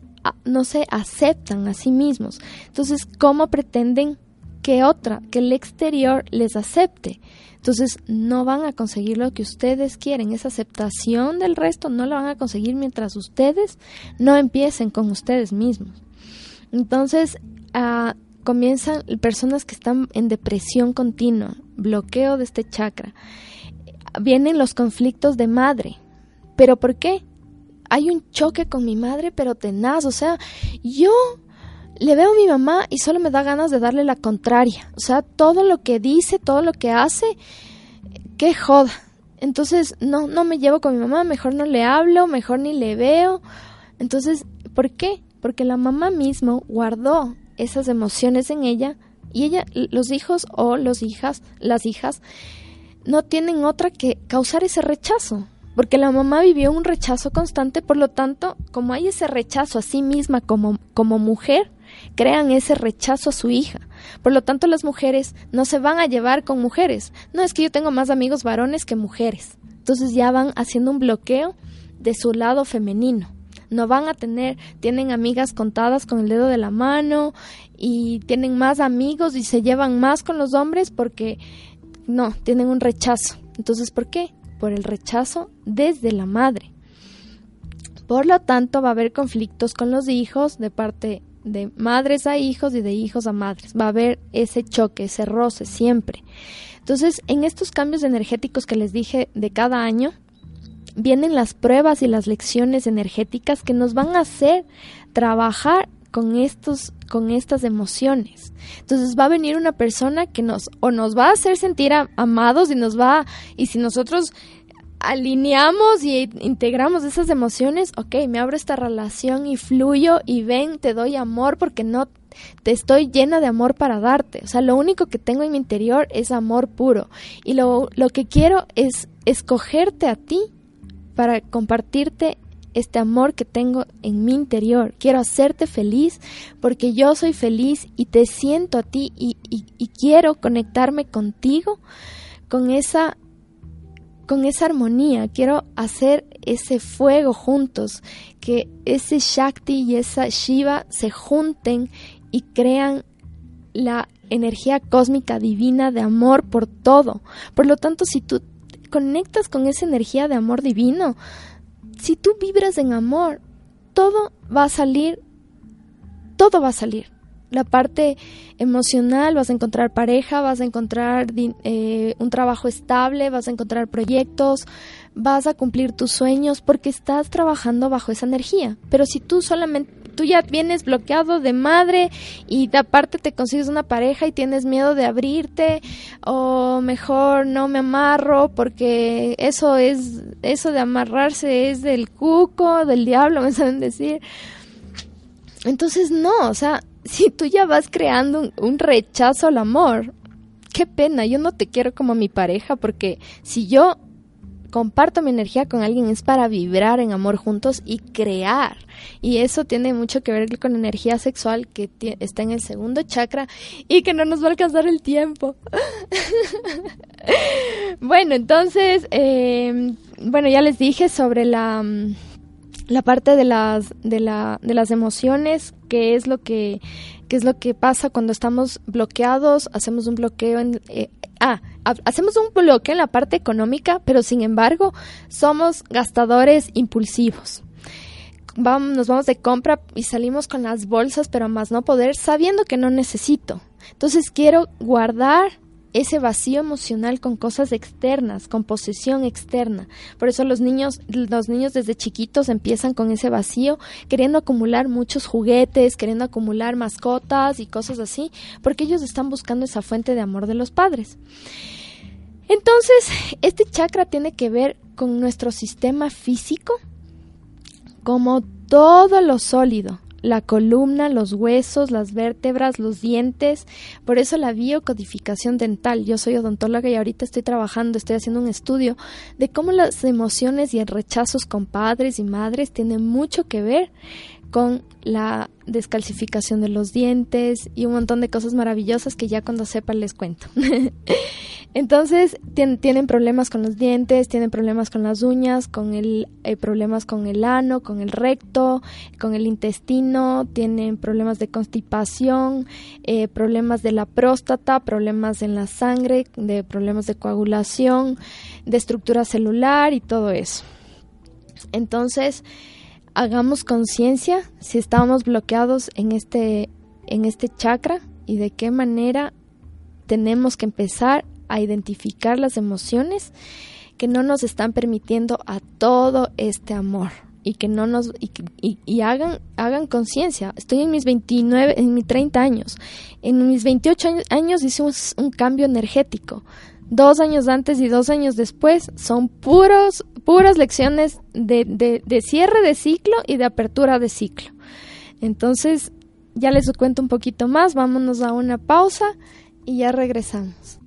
no se aceptan a sí mismos. Entonces, ¿cómo pretenden que otra, que el exterior les acepte? Entonces no van a conseguir lo que ustedes quieren. Esa aceptación del resto no la van a conseguir mientras ustedes no empiecen con ustedes mismos. Entonces uh, comienzan personas que están en depresión continua, bloqueo de este chakra. Vienen los conflictos de madre. ¿Pero por qué? Hay un choque con mi madre, pero tenaz. O sea, yo le veo a mi mamá y solo me da ganas de darle la contraria. O sea, todo lo que dice, todo lo que hace, qué joda. Entonces, no, no me llevo con mi mamá, mejor no le hablo, mejor ni le veo. Entonces, ¿por qué? Porque la mamá mismo guardó esas emociones en ella y ella, los hijos o los hijas, las hijas, no tienen otra que causar ese rechazo. Porque la mamá vivió un rechazo constante, por lo tanto, como hay ese rechazo a sí misma como, como mujer, crean ese rechazo a su hija. Por lo tanto, las mujeres no se van a llevar con mujeres. No es que yo tengo más amigos varones que mujeres. Entonces ya van haciendo un bloqueo de su lado femenino. No van a tener, tienen amigas contadas con el dedo de la mano y tienen más amigos y se llevan más con los hombres porque no, tienen un rechazo. Entonces, ¿por qué? Por el rechazo desde la madre. Por lo tanto, va a haber conflictos con los hijos de parte de madres a hijos y de hijos a madres. Va a haber ese choque, ese roce siempre. Entonces, en estos cambios energéticos que les dije de cada año, vienen las pruebas y las lecciones energéticas que nos van a hacer trabajar con estos con estas emociones. Entonces va a venir una persona que nos o nos va a hacer sentir amados y nos va y si nosotros alineamos y integramos esas emociones, ok, me abro esta relación y fluyo y ven, te doy amor porque no te estoy llena de amor para darte. O sea, lo único que tengo en mi interior es amor puro. Y lo, lo que quiero es escogerte a ti para compartirte este amor que tengo en mi interior. Quiero hacerte feliz porque yo soy feliz y te siento a ti y, y, quiero conectarme contigo con esa con esa armonía, quiero hacer ese fuego juntos, que ese Shakti y esa Shiva se junten y crean la energía cósmica divina de amor por todo. Por lo tanto, si tú conectas con esa energía de amor divino, si tú vibras en amor, todo va a salir, todo va a salir. la parte emocional, vas a encontrar pareja, vas a encontrar eh, un trabajo estable, vas a encontrar proyectos, vas a cumplir tus sueños porque estás trabajando bajo esa energía. Pero si tú solamente tú ya vienes bloqueado de madre y de aparte te consigues una pareja y tienes miedo de abrirte o mejor no me amarro porque eso es eso de amarrarse es del cuco, del diablo, me saben decir. Entonces no, o sea, si tú ya vas creando un, rechazo al amor, qué pena, yo no te quiero como mi pareja porque si yo comparto mi energía con alguien es para vibrar en amor juntos y crear. Y eso tiene mucho que ver con energía sexual que está en el segundo chakra y que no nos va a alcanzar el tiempo. bueno, entonces, em, bueno, ya les dije sobre la la parte de las de, la, de las emociones que es lo que es lo que pasa cuando estamos bloqueados hacemos un bloqueo en eh, ah hacemos un bloqueo en la parte económica pero sin embargo somos gastadores impulsivos. Vamos, nos vamos de compra y salimos con las bolsas pero más no poder sabiendo que no necesito. Entonces quiero guardar ese vacío emocional con cosas externas, con posesión externa. Por eso los niños, los niños desde chiquitos empiezan con ese vacío, queriendo acumular muchos juguetes, queriendo acumular mascotas y cosas así, porque ellos están buscando esa fuente de amor de los padres. Entonces, este chakra tiene que ver con nuestro sistema físico como todo lo sólido, la columna, los huesos, las vértebras, los dientes. Por eso la biocodificación dental. Yo soy odontóloga y ahorita estoy trabajando, estoy haciendo un estudio de cómo las emociones y el rechazos con padres y madres tienen mucho que ver con la descalcificación de los dientes y un montón de cosas maravillosas que ya cuando sepa les cuento. Entonces tienen problemas con los dientes, tienen problemas con las uñas, con el eh, problemas con el ano, con el recto, con el intestino, tienen problemas de constipación, eh, problemas de la próstata, problemas en la sangre, de problemas de coagulación, de estructura celular y todo eso. Entonces hagamos conciencia si estamos bloqueados en este, en este chakra y de qué manera tenemos que empezar a identificar las emociones que no nos están permitiendo a todo este amor y que no nos y, y, hagan hagan conciencia. Estoy en mis 29, en mis 30 años. En mis 28 años hice un cambio energético dos años antes y dos años después son puros, puras lecciones de, de, de cierre de ciclo y de apertura de ciclo. Entonces, ya les cuento un poquito más, vámonos a una pausa y ya regresamos.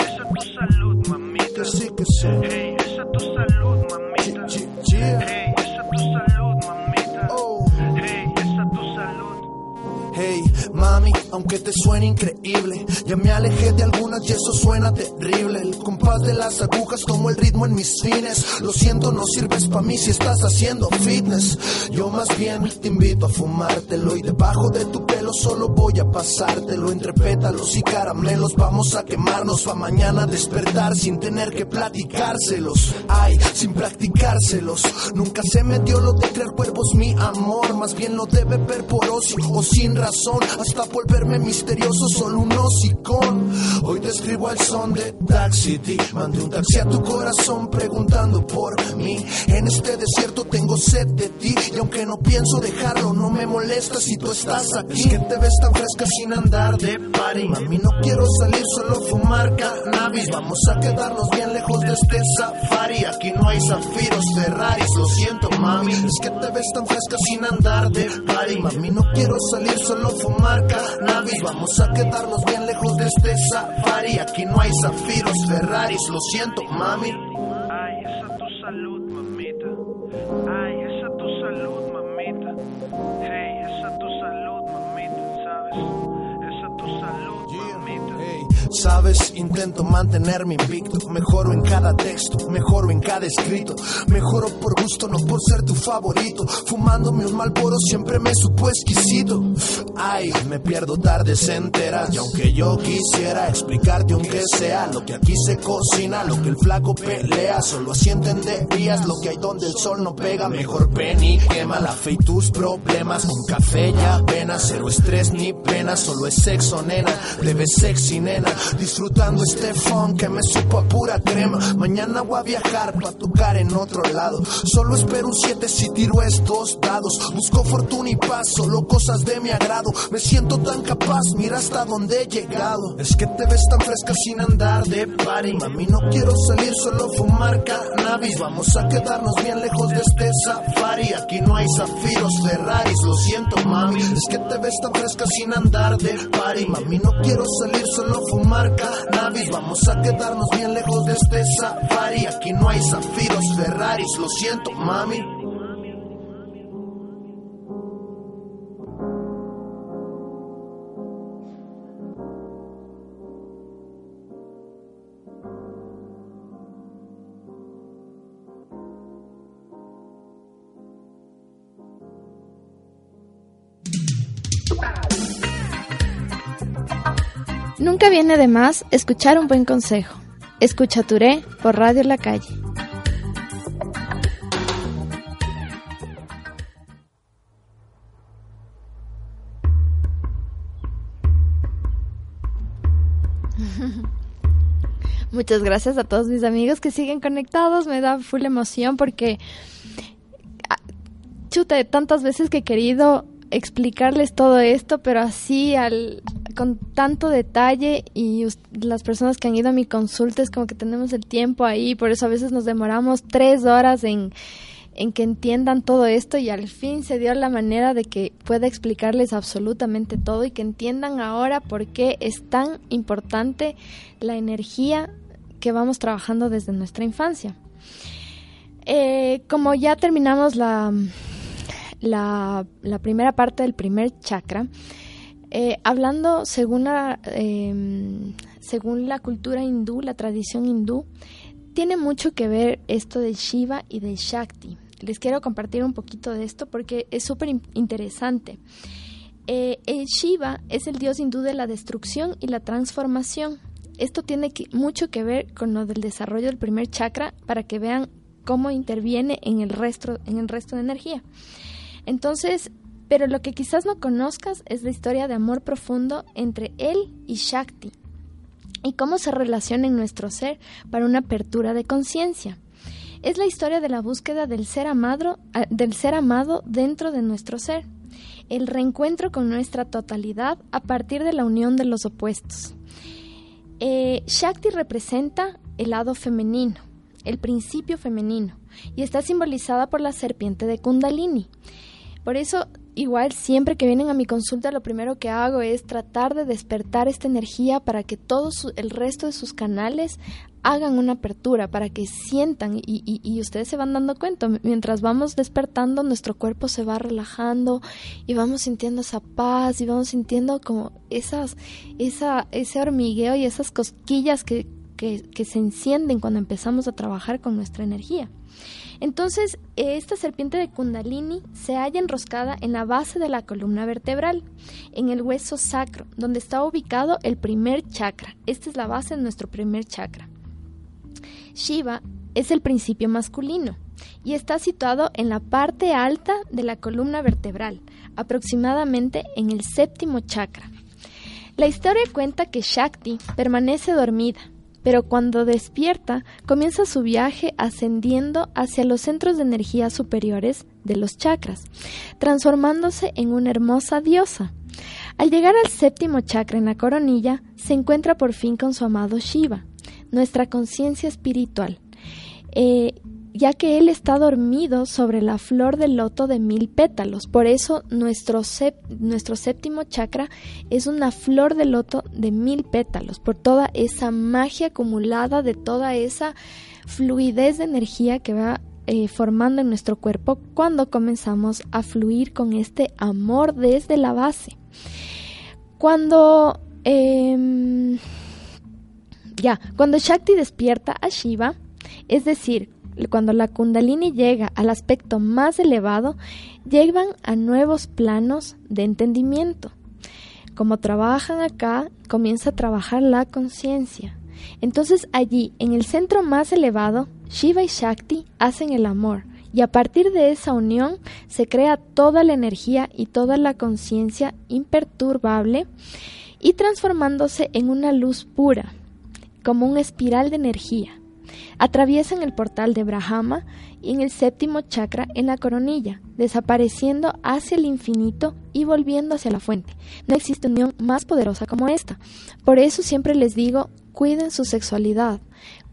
Esa tu salud, Hey, esa es tu salud. mommy. Aunque te suene increíble. Ya me alejé de algunas y eso suena terrible. El compás de las agujas como el ritmo en mis fines. Lo siento, no sirves para mí si estás haciendo fitness. Yo más bien te invito a fumártelo y debajo de tu pelo solo voy a pasártelo. Entre pétalos y caramelos vamos a quemarnos pa' mañana despertar sin tener que platicárselos. Ay, sin practicárselos. Nunca se me dio lo de creer cuerpos mi amor. Más bien lo debe ver por ocio o sin razón. Hasta misterioso, solo un hocicón. Hoy te escribo al son de Taxi City. Mandé un taxi a tu corazón preguntando por mí. En este desierto tengo sed de ti. Y aunque no pienso dejarlo, no me molesta si tú estás aquí. Es que te ves tan fresca sin andar de party. Mami, no quiero salir, solo fumar cannabis. Vamos a quedarnos bien lejos de este safari. Aquí no hay zafiros, Ferraris. Lo siento, mami. Es que te ves tan fresca sin andar de party. Mami, no quiero salir, solo fumar cannabis. Vamos a quedarnos bien lejos de este safari. Aquí no hay zafiros, Ferraris, lo siento, mami. Ay, esa tu salud, mamita. Ay, esa tu salud, ¿sabes? Intento mantenerme invicto. Mejoro en cada texto, mejoro en cada escrito. Mejoro por gusto, no por ser tu favorito. Fumándome un malboro siempre me supo exquisito. Ay, me pierdo tardes enteras. Y aunque yo quisiera explicarte aunque sea lo que aquí se cocina, lo que el flaco pelea, solo así entenderías lo que hay donde el sol no pega. Mejor ven y quema la fe y tus problemas. Con café y apenas, cero estrés ni pena, solo es sexo, nena. Plebe sexy, nena. Disfrutando este funk que me supo a pura crema. Mañana voy a viajar para tocar en otro lado. Solo espero un 7 si tiro estos dados. Busco fortuna y paz, solo cosas de mi agrado. Me siento tan capaz, mira hasta dónde he llegado. Es que te ves tan fresca sin andar de party. Mami, no quiero salir, solo fumar cannabis. Vamos a quedarnos bien lejos de este safari. Aquí no hay zafiros, Ferraris, lo siento, mami. Es que te ves tan fresca sin andar de party. Mami, no quiero salir, solo fumar cannabis. Vamos a quedarnos bien lejos de este safari. Aquí no hay zafiros, Ferraris, lo siento, mami. Nunca viene de más escuchar un buen consejo. Escucha Touré por Radio La Calle. Muchas gracias a todos mis amigos que siguen conectados. Me da full emoción porque, ah, chuta, tantas veces que he querido explicarles todo esto, pero así al, con tanto detalle y las personas que han ido a mi consulta es como que tenemos el tiempo ahí, por eso a veces nos demoramos tres horas en, en que entiendan todo esto y al fin se dio la manera de que pueda explicarles absolutamente todo y que entiendan ahora por qué es tan importante la energía que vamos trabajando desde nuestra infancia. Eh, como ya terminamos la, la, la primera parte del primer chakra, eh, hablando según la, eh, según la cultura hindú, la tradición hindú, tiene mucho que ver esto de Shiva y de Shakti. Les quiero compartir un poquito de esto porque es súper in- interesante. Eh, el Shiva es el dios hindú de la destrucción y la transformación. Esto tiene que- mucho que ver con lo del desarrollo del primer chakra para que vean cómo interviene en el resto, en el resto de energía. Entonces, pero lo que quizás no conozcas es la historia de amor profundo entre él y Shakti y cómo se relaciona en nuestro ser para una apertura de conciencia. Es la historia de la búsqueda del ser amado, ah, del ser amado dentro de nuestro ser, el reencuentro con nuestra totalidad a partir de la unión de los opuestos. Eh, Shakti representa el lado femenino, el principio femenino, y está simbolizada por la serpiente de Kundalini. Por eso, igual siempre que vienen a mi consulta, lo primero que hago es tratar de despertar esta energía para que todo su- el resto de sus canales hagan una apertura, para que sientan y, y- y ustedes se van dando cuenta. Mientras vamos despertando, nuestro cuerpo se va relajando y vamos sintiendo esa paz y vamos sintiendo como esas, esa, ese hormigueo y esas cosquillas que, que, se encienden cuando empezamos a trabajar con nuestra energía. Entonces, eh, esta serpiente de Kundalini se halla enroscada en la base de la columna vertebral, en el hueso sacro, donde está ubicado el primer chakra. Esta es la base de nuestro primer chakra. Shiva es el principio masculino y está situado en la parte alta de la columna vertebral, aproximadamente en el séptimo chakra. La historia cuenta que Shakti permanece dormida, pero cuando despierta comienza su viaje ascendiendo hacia los centros de energía superiores de los chakras, transformándose en una hermosa diosa. Al llegar al séptimo chakra en la coronilla, se encuentra por fin con su amado Shiva, nuestra conciencia espiritual, eh, ya que él está dormido sobre la flor del loto de mil pétalos. Por eso nuestro, sép- nuestro séptimo chakra es una flor de loto de mil pétalos, por toda esa magia acumulada de toda esa fluidez de energía que va eh, formando en nuestro cuerpo cuando comenzamos a fluir con este amor desde la base. Cuando em, ya, cuando Shakti despierta a Shiva, es decir, cuando la Kundalini llega al aspecto más elevado, llegan a nuevos planos de entendimiento. Como trabajan acá, comienza a trabajar la conciencia. Entonces allí, en el centro más elevado, Shiva y Shakti hacen el amor, y a partir de esa unión se crea toda la energía y toda la conciencia imperturbable y transformándose en una luz pura, como una espiral de energía. Atraviesan el portal de Brahma y en el séptimo chakra en la coronilla, desapareciendo hacia el infinito y volviendo hacia la fuente. No existe unión más poderosa como esta. Por eso siempre les digo, cuiden su sexualidad,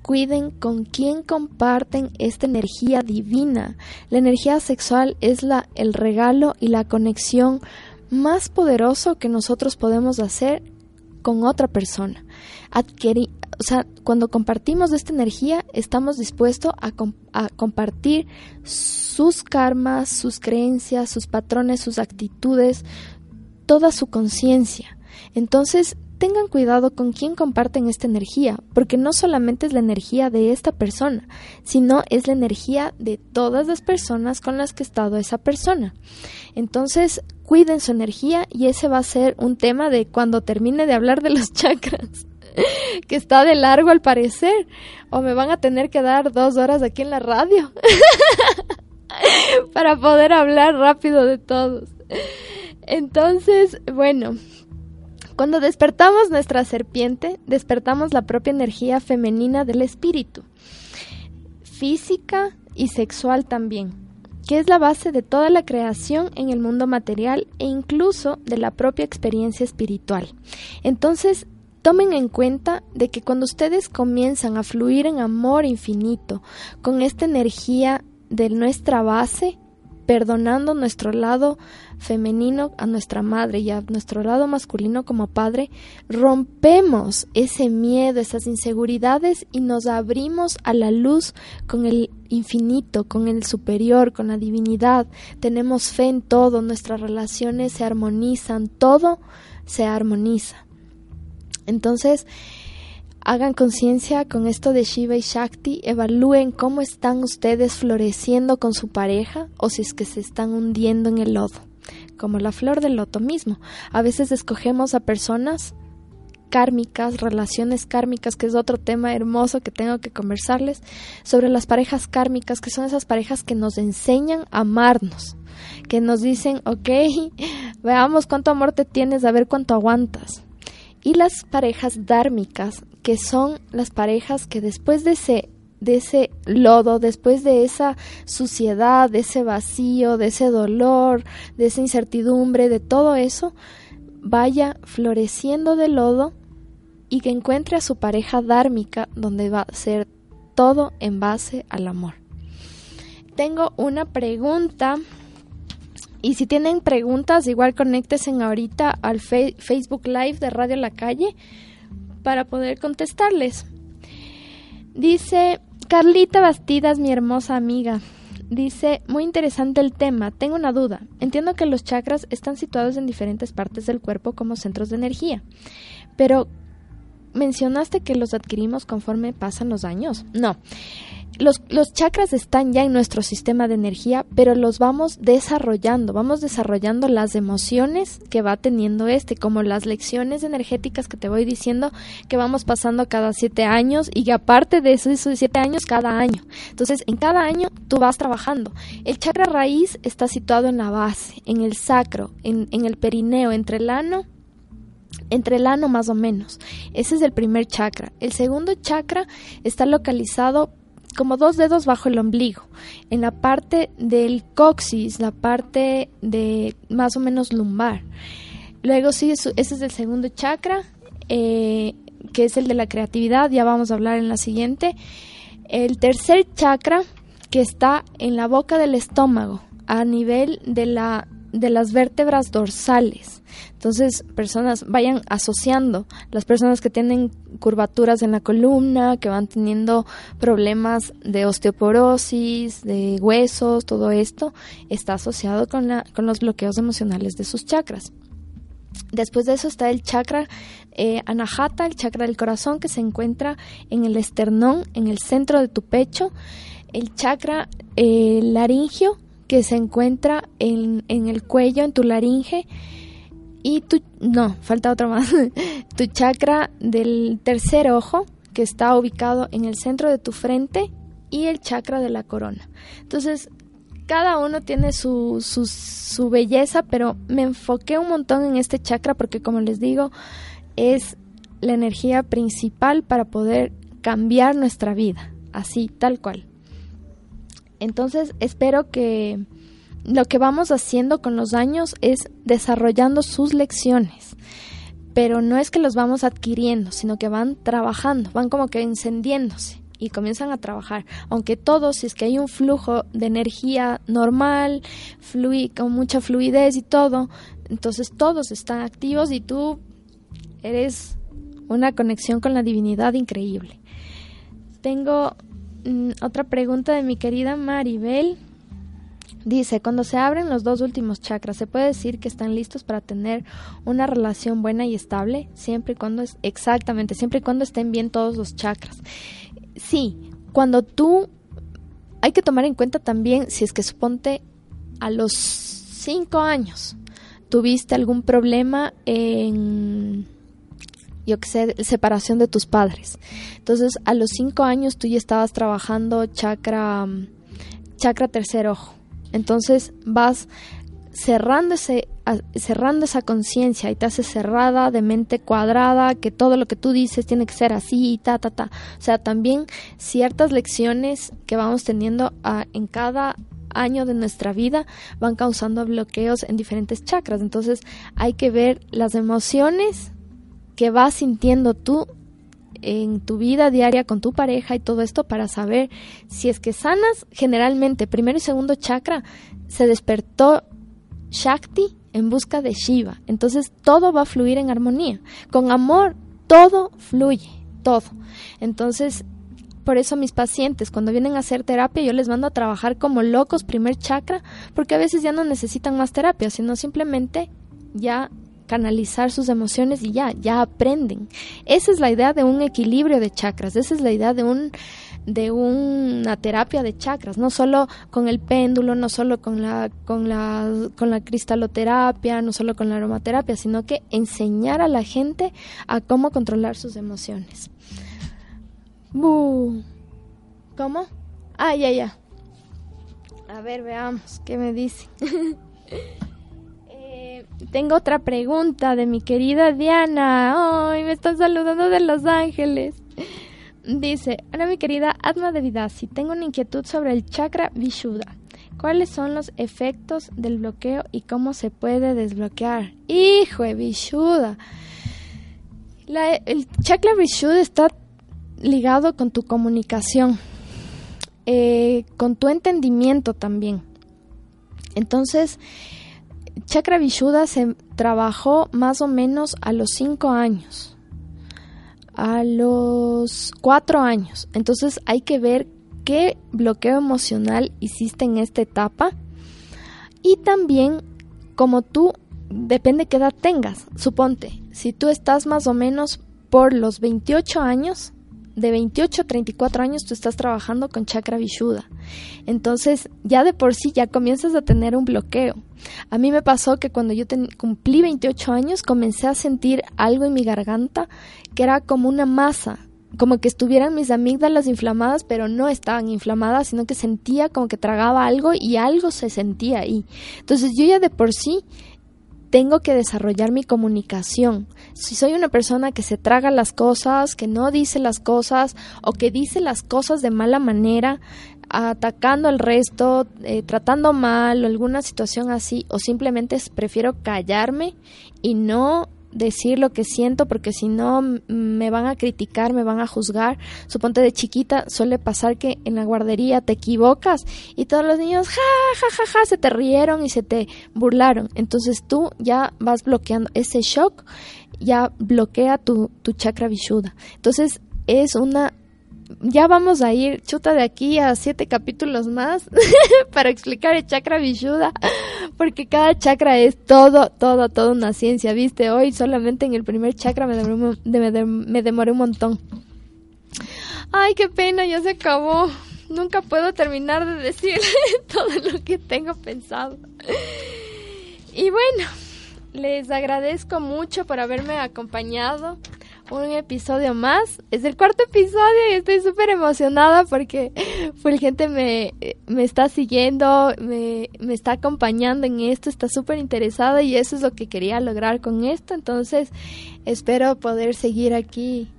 cuiden con quién comparten esta energía divina. La energía sexual es la, el regalo y la conexión más poderoso que nosotros podemos hacer con otra persona. O sea, cuando compartimos esta energía, estamos dispuestos a, compartir sus karmas, sus creencias, sus patrones, sus actitudes, toda su conciencia. Entonces, tengan cuidado con quién comparten esta energía, porque no solamente es la energía de esta persona, sino es la energía de todas las personas con las que ha estado esa persona. Entonces, cuiden su energía y ese va a ser un tema de cuando termine de hablar de los chakras, que está de largo al parecer, o me van a tener que dar dos horas aquí en la radio para poder hablar rápido de todos. Entonces, bueno, cuando despertamos nuestra serpiente, despertamos la propia energía femenina del espíritu, física y sexual también, que es la base de toda la creación en el mundo material e incluso de la propia experiencia espiritual. Entonces, tomen en cuenta de que cuando ustedes comienzan a fluir en amor infinito con esta energía de nuestra base, perdonando nuestro lado femenino a nuestra madre y a nuestro lado masculino como padre, rompemos ese miedo, esas inseguridades y nos abrimos a la luz con el infinito, con el superior, con la divinidad. Tenemos fe en todo, nuestras relaciones se armonizan, todo se armoniza. Entonces, Hagan conciencia con esto de Shiva y Shakti, evalúen cómo están ustedes floreciendo con su pareja o si es que se están hundiendo en el lodo, como la flor del loto mismo. A veces escogemos a personas kármicas, relaciones kármicas, que es otro tema hermoso que tengo que conversarles, sobre las parejas kármicas, que son esas parejas que nos enseñan a amarnos, que nos dicen, ok, veamos cuánto amor te tienes, a ver cuánto aguantas y las parejas dármicas, que son las parejas que después de ese de ese lodo, después de esa suciedad, de ese vacío, de ese dolor, de esa incertidumbre, de todo eso, vaya floreciendo de lodo y que encuentre a su pareja dármica donde va a ser todo en base al amor. Tengo una pregunta y si tienen preguntas, igual conéctense ahorita al Facebook Live de Radio La Calle para poder contestarles. Dice Carlita Bastidas, mi hermosa amiga. Dice, muy interesante el tema, tengo una duda. Entiendo que los chakras están situados en diferentes partes del cuerpo como centros de energía, pero mencionaste que los adquirimos conforme pasan los años. No, los, los, chakras están ya en nuestro sistema de energía, pero los vamos desarrollando, vamos desarrollando las emociones que va teniendo este, como las lecciones energéticas que te voy diciendo que vamos pasando cada siete años y que aparte de eso, esos siete años cada año. Entonces, en cada año tú vas trabajando. El chakra raíz está situado en la base, en el sacro, en, en el perineo, entre el ano entre el ano más o menos. Ese es el primer chakra. El segundo chakra está localizado como dos dedos bajo el ombligo, en la parte del coxis, la parte de más o menos lumbar. Luego sigue, ese es el segundo chakra, eh, que es el de la creatividad, ya vamos a hablar en la siguiente. El tercer chakra, que está en la boca del estómago, a nivel de la de las vértebras dorsales. Entonces, personas vayan asociando las personas que tienen curvaturas en la columna, que van teniendo problemas de osteoporosis, de huesos, todo esto está asociado con, la, con los bloqueos emocionales de sus chakras. Después de eso está el chakra eh, anahata, el chakra del corazón, que se encuentra en el esternón, en el centro de tu pecho. El chakra eh, laringio, que se encuentra en, en el cuello, en tu laringe. Y tu, no, falta otro más. tu chakra del tercer ojo, que está ubicado en el centro de tu frente. Y el chakra de la corona. Entonces, cada uno tiene su, su, belleza, pero me enfoqué un montón en este chakra porque como les digo, es la energía principal para poder cambiar nuestra vida, así, tal cual. Entonces, espero que lo que vamos haciendo con los años es desarrollando sus lecciones, pero no es que los vamos adquiriendo, sino que van trabajando, van como que encendiéndose y comienzan a trabajar. Aunque todos, si es que hay un flujo de energía normal, con mucha fluidez y todo, entonces todos están activos y tú eres una conexión con la divinidad increíble. Tengo otra pregunta de mi querida Maribel. Dice, cuando se abren los dos últimos chakras, ¿se puede decir que están listos para tener una relación buena y estable? Siempre y cuando es, exactamente, siempre y cuando estén bien todos los chakras sí, cuando tú hay que tomar en cuenta también si es que suponte a los cinco años tuviste algún problema en sé, separación de tus padres. Entonces, a los cinco años tú ya estabas trabajando chakra, chakra tercer ojo. Entonces, vas cerrando, ese, cerrando esa conciencia y te hace cerrada, de mente cuadrada, que todo lo que tú dices tiene que ser así y ta, ta, ta. O sea, también ciertas lecciones que vamos teniendo ah, en cada año de nuestra vida van causando bloqueos en diferentes chakras. Entonces hay que ver las emociones que vas sintiendo tú en tu vida diaria con tu pareja y todo esto para saber si es que sanas generalmente primero y segundo chakra se despertó Shakti en busca de Shiva. Entonces todo va a fluir en armonía. Con amor todo fluye, todo. Entonces, por eso mis pacientes cuando vienen a hacer terapia yo les mando a trabajar como locos primer chakra, porque a veces ya no necesitan más terapia, sino simplemente ya canalizar sus emociones y ya, ya aprenden. Esa es la idea de un equilibrio de chakras, esa es la idea de un de una terapia de chakras, no solo con el péndulo, no solo con la, con la, con la cristaloterapia, no solo con la aromaterapia, sino que enseñar a la gente a cómo controlar sus emociones. ¿Cómo? Ah, ya, ya. A ver, veamos qué me dice. Tengo otra pregunta de mi querida Diana. Ay, me están saludando de Los Ángeles. Dice, hola mi querida Atma de Vidasi, tengo una inquietud sobre el chakra Vishuddha. ¿Cuáles son los efectos del bloqueo y cómo se puede desbloquear? Hijo de Vishuddha. el chakra Vishuddha está ligado con tu comunicación, eh, con tu entendimiento también. Entonces, chakra Vishuddha se trabajó más o menos a los cinco años a los cuatro años. Entonces hay que ver qué bloqueo emocional hiciste en esta etapa y también como tú, depende qué edad tengas. Suponte, si tú estás más o menos por los 28 años, de 28 a 34 años tú estás trabajando con chakra vishuddha. Entonces, ya de por sí ya comienzas a tener un bloqueo. A mí me pasó que cuando yo cumplí 28 años comencé a sentir algo en mi garganta que era como una masa, como que estuvieran mis amígdalas inflamadas, pero no estaban inflamadas, sino que sentía como que tragaba algo y algo se sentía ahí. Entonces, yo ya de por sí tengo que desarrollar mi comunicación. Si soy una persona que se traga las cosas, que no dice las cosas o que dice las cosas de mala manera, atacando al resto, eh, tratando mal o alguna situación así, o simplemente prefiero callarme y no decir lo que siento porque si no me van a criticar, me van a juzgar. Suponte de chiquita suele pasar que en la guardería te equivocas y todos los niños ja ja ja ja se te rieron y se te burlaron. Entonces tú ya vas bloqueando ese shock, ya bloquea tu, tu chakra vishuddha. Entonces es una ya vamos a ir chuta de aquí a siete capítulos más para explicar el chakra vishuddha porque cada chakra es todo, todo, toda una ciencia, ¿viste? Hoy solamente en el primer chakra me demoré, de- me demoré un montón. Ay, qué pena, ya se acabó. Nunca puedo terminar de decir todo lo que tengo pensado. Y bueno, les agradezco mucho por haberme acompañado. Un episodio más. Es el cuarto episodio y estoy súper emocionada porque Fulgente me, me está siguiendo, me, me está acompañando en esto, está súper interesada y eso es lo que quería lograr con esto. Entonces, espero poder seguir aquí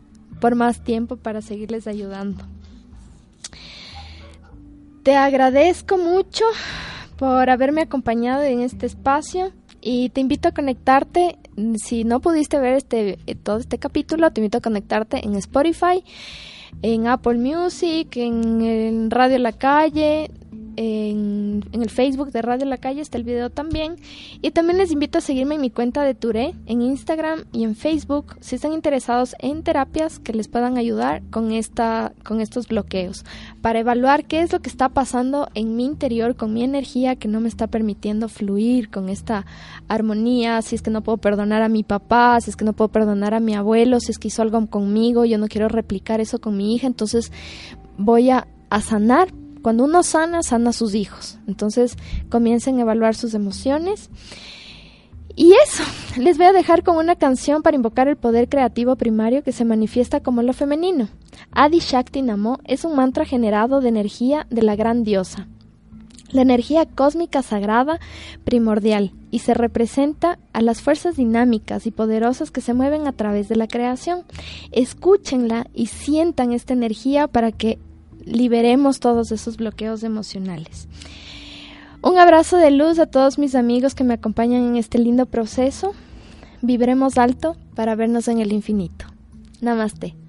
por más tiempo para seguirles ayudando. Te agradezco mucho por haberme acompañado en este espacio y te invito a conectarte. Si no pudiste ver este eh, todo este capítulo, te invito a conectarte en Spotify, en Apple Music, en, en Radio La Calle, en, en el Facebook de Radio La Calle está el video también. Y también les invito a seguirme en mi cuenta de Touré, en Instagram y en Facebook, si están interesados en terapias que les puedan ayudar con, esta, con estos bloqueos, para evaluar qué es lo que está pasando en mi interior, con mi energía que no me está permitiendo fluir con esta armonía, si es que no puedo perdonar a mi papá, si es que no puedo perdonar a mi abuelo, si es que hizo algo conmigo, yo no quiero replicar eso con mi hija, entonces voy a, a sanar cuando uno sana, sana a sus hijos. Entonces comiencen a evaluar sus emociones. Y eso, les voy a dejar con una canción para invocar el poder creativo primario que se manifiesta como lo femenino. Adi Shakti Namo es un mantra generado de energía de la gran diosa. La energía cósmica sagrada primordial y se representa a las fuerzas dinámicas y poderosas que se mueven a través de la creación. Escúchenla y sientan esta energía para que liberemos todos esos bloqueos emocionales. Un abrazo de luz a todos mis amigos que me acompañan en este lindo proceso. Vibremos alto para vernos en el infinito. Namaste.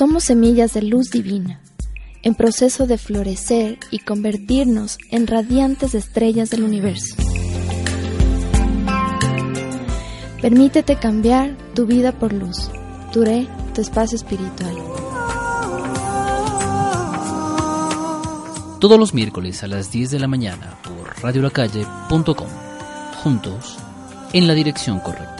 Somos semillas de luz divina, en proceso de florecer y convertirnos en radiantes estrellas del universo. Permítete cambiar tu vida por luz. Turé, tu espacio espiritual. Todos los miércoles a las 10 de la mañana por radiolacalle.com. Juntos, en la dirección correcta.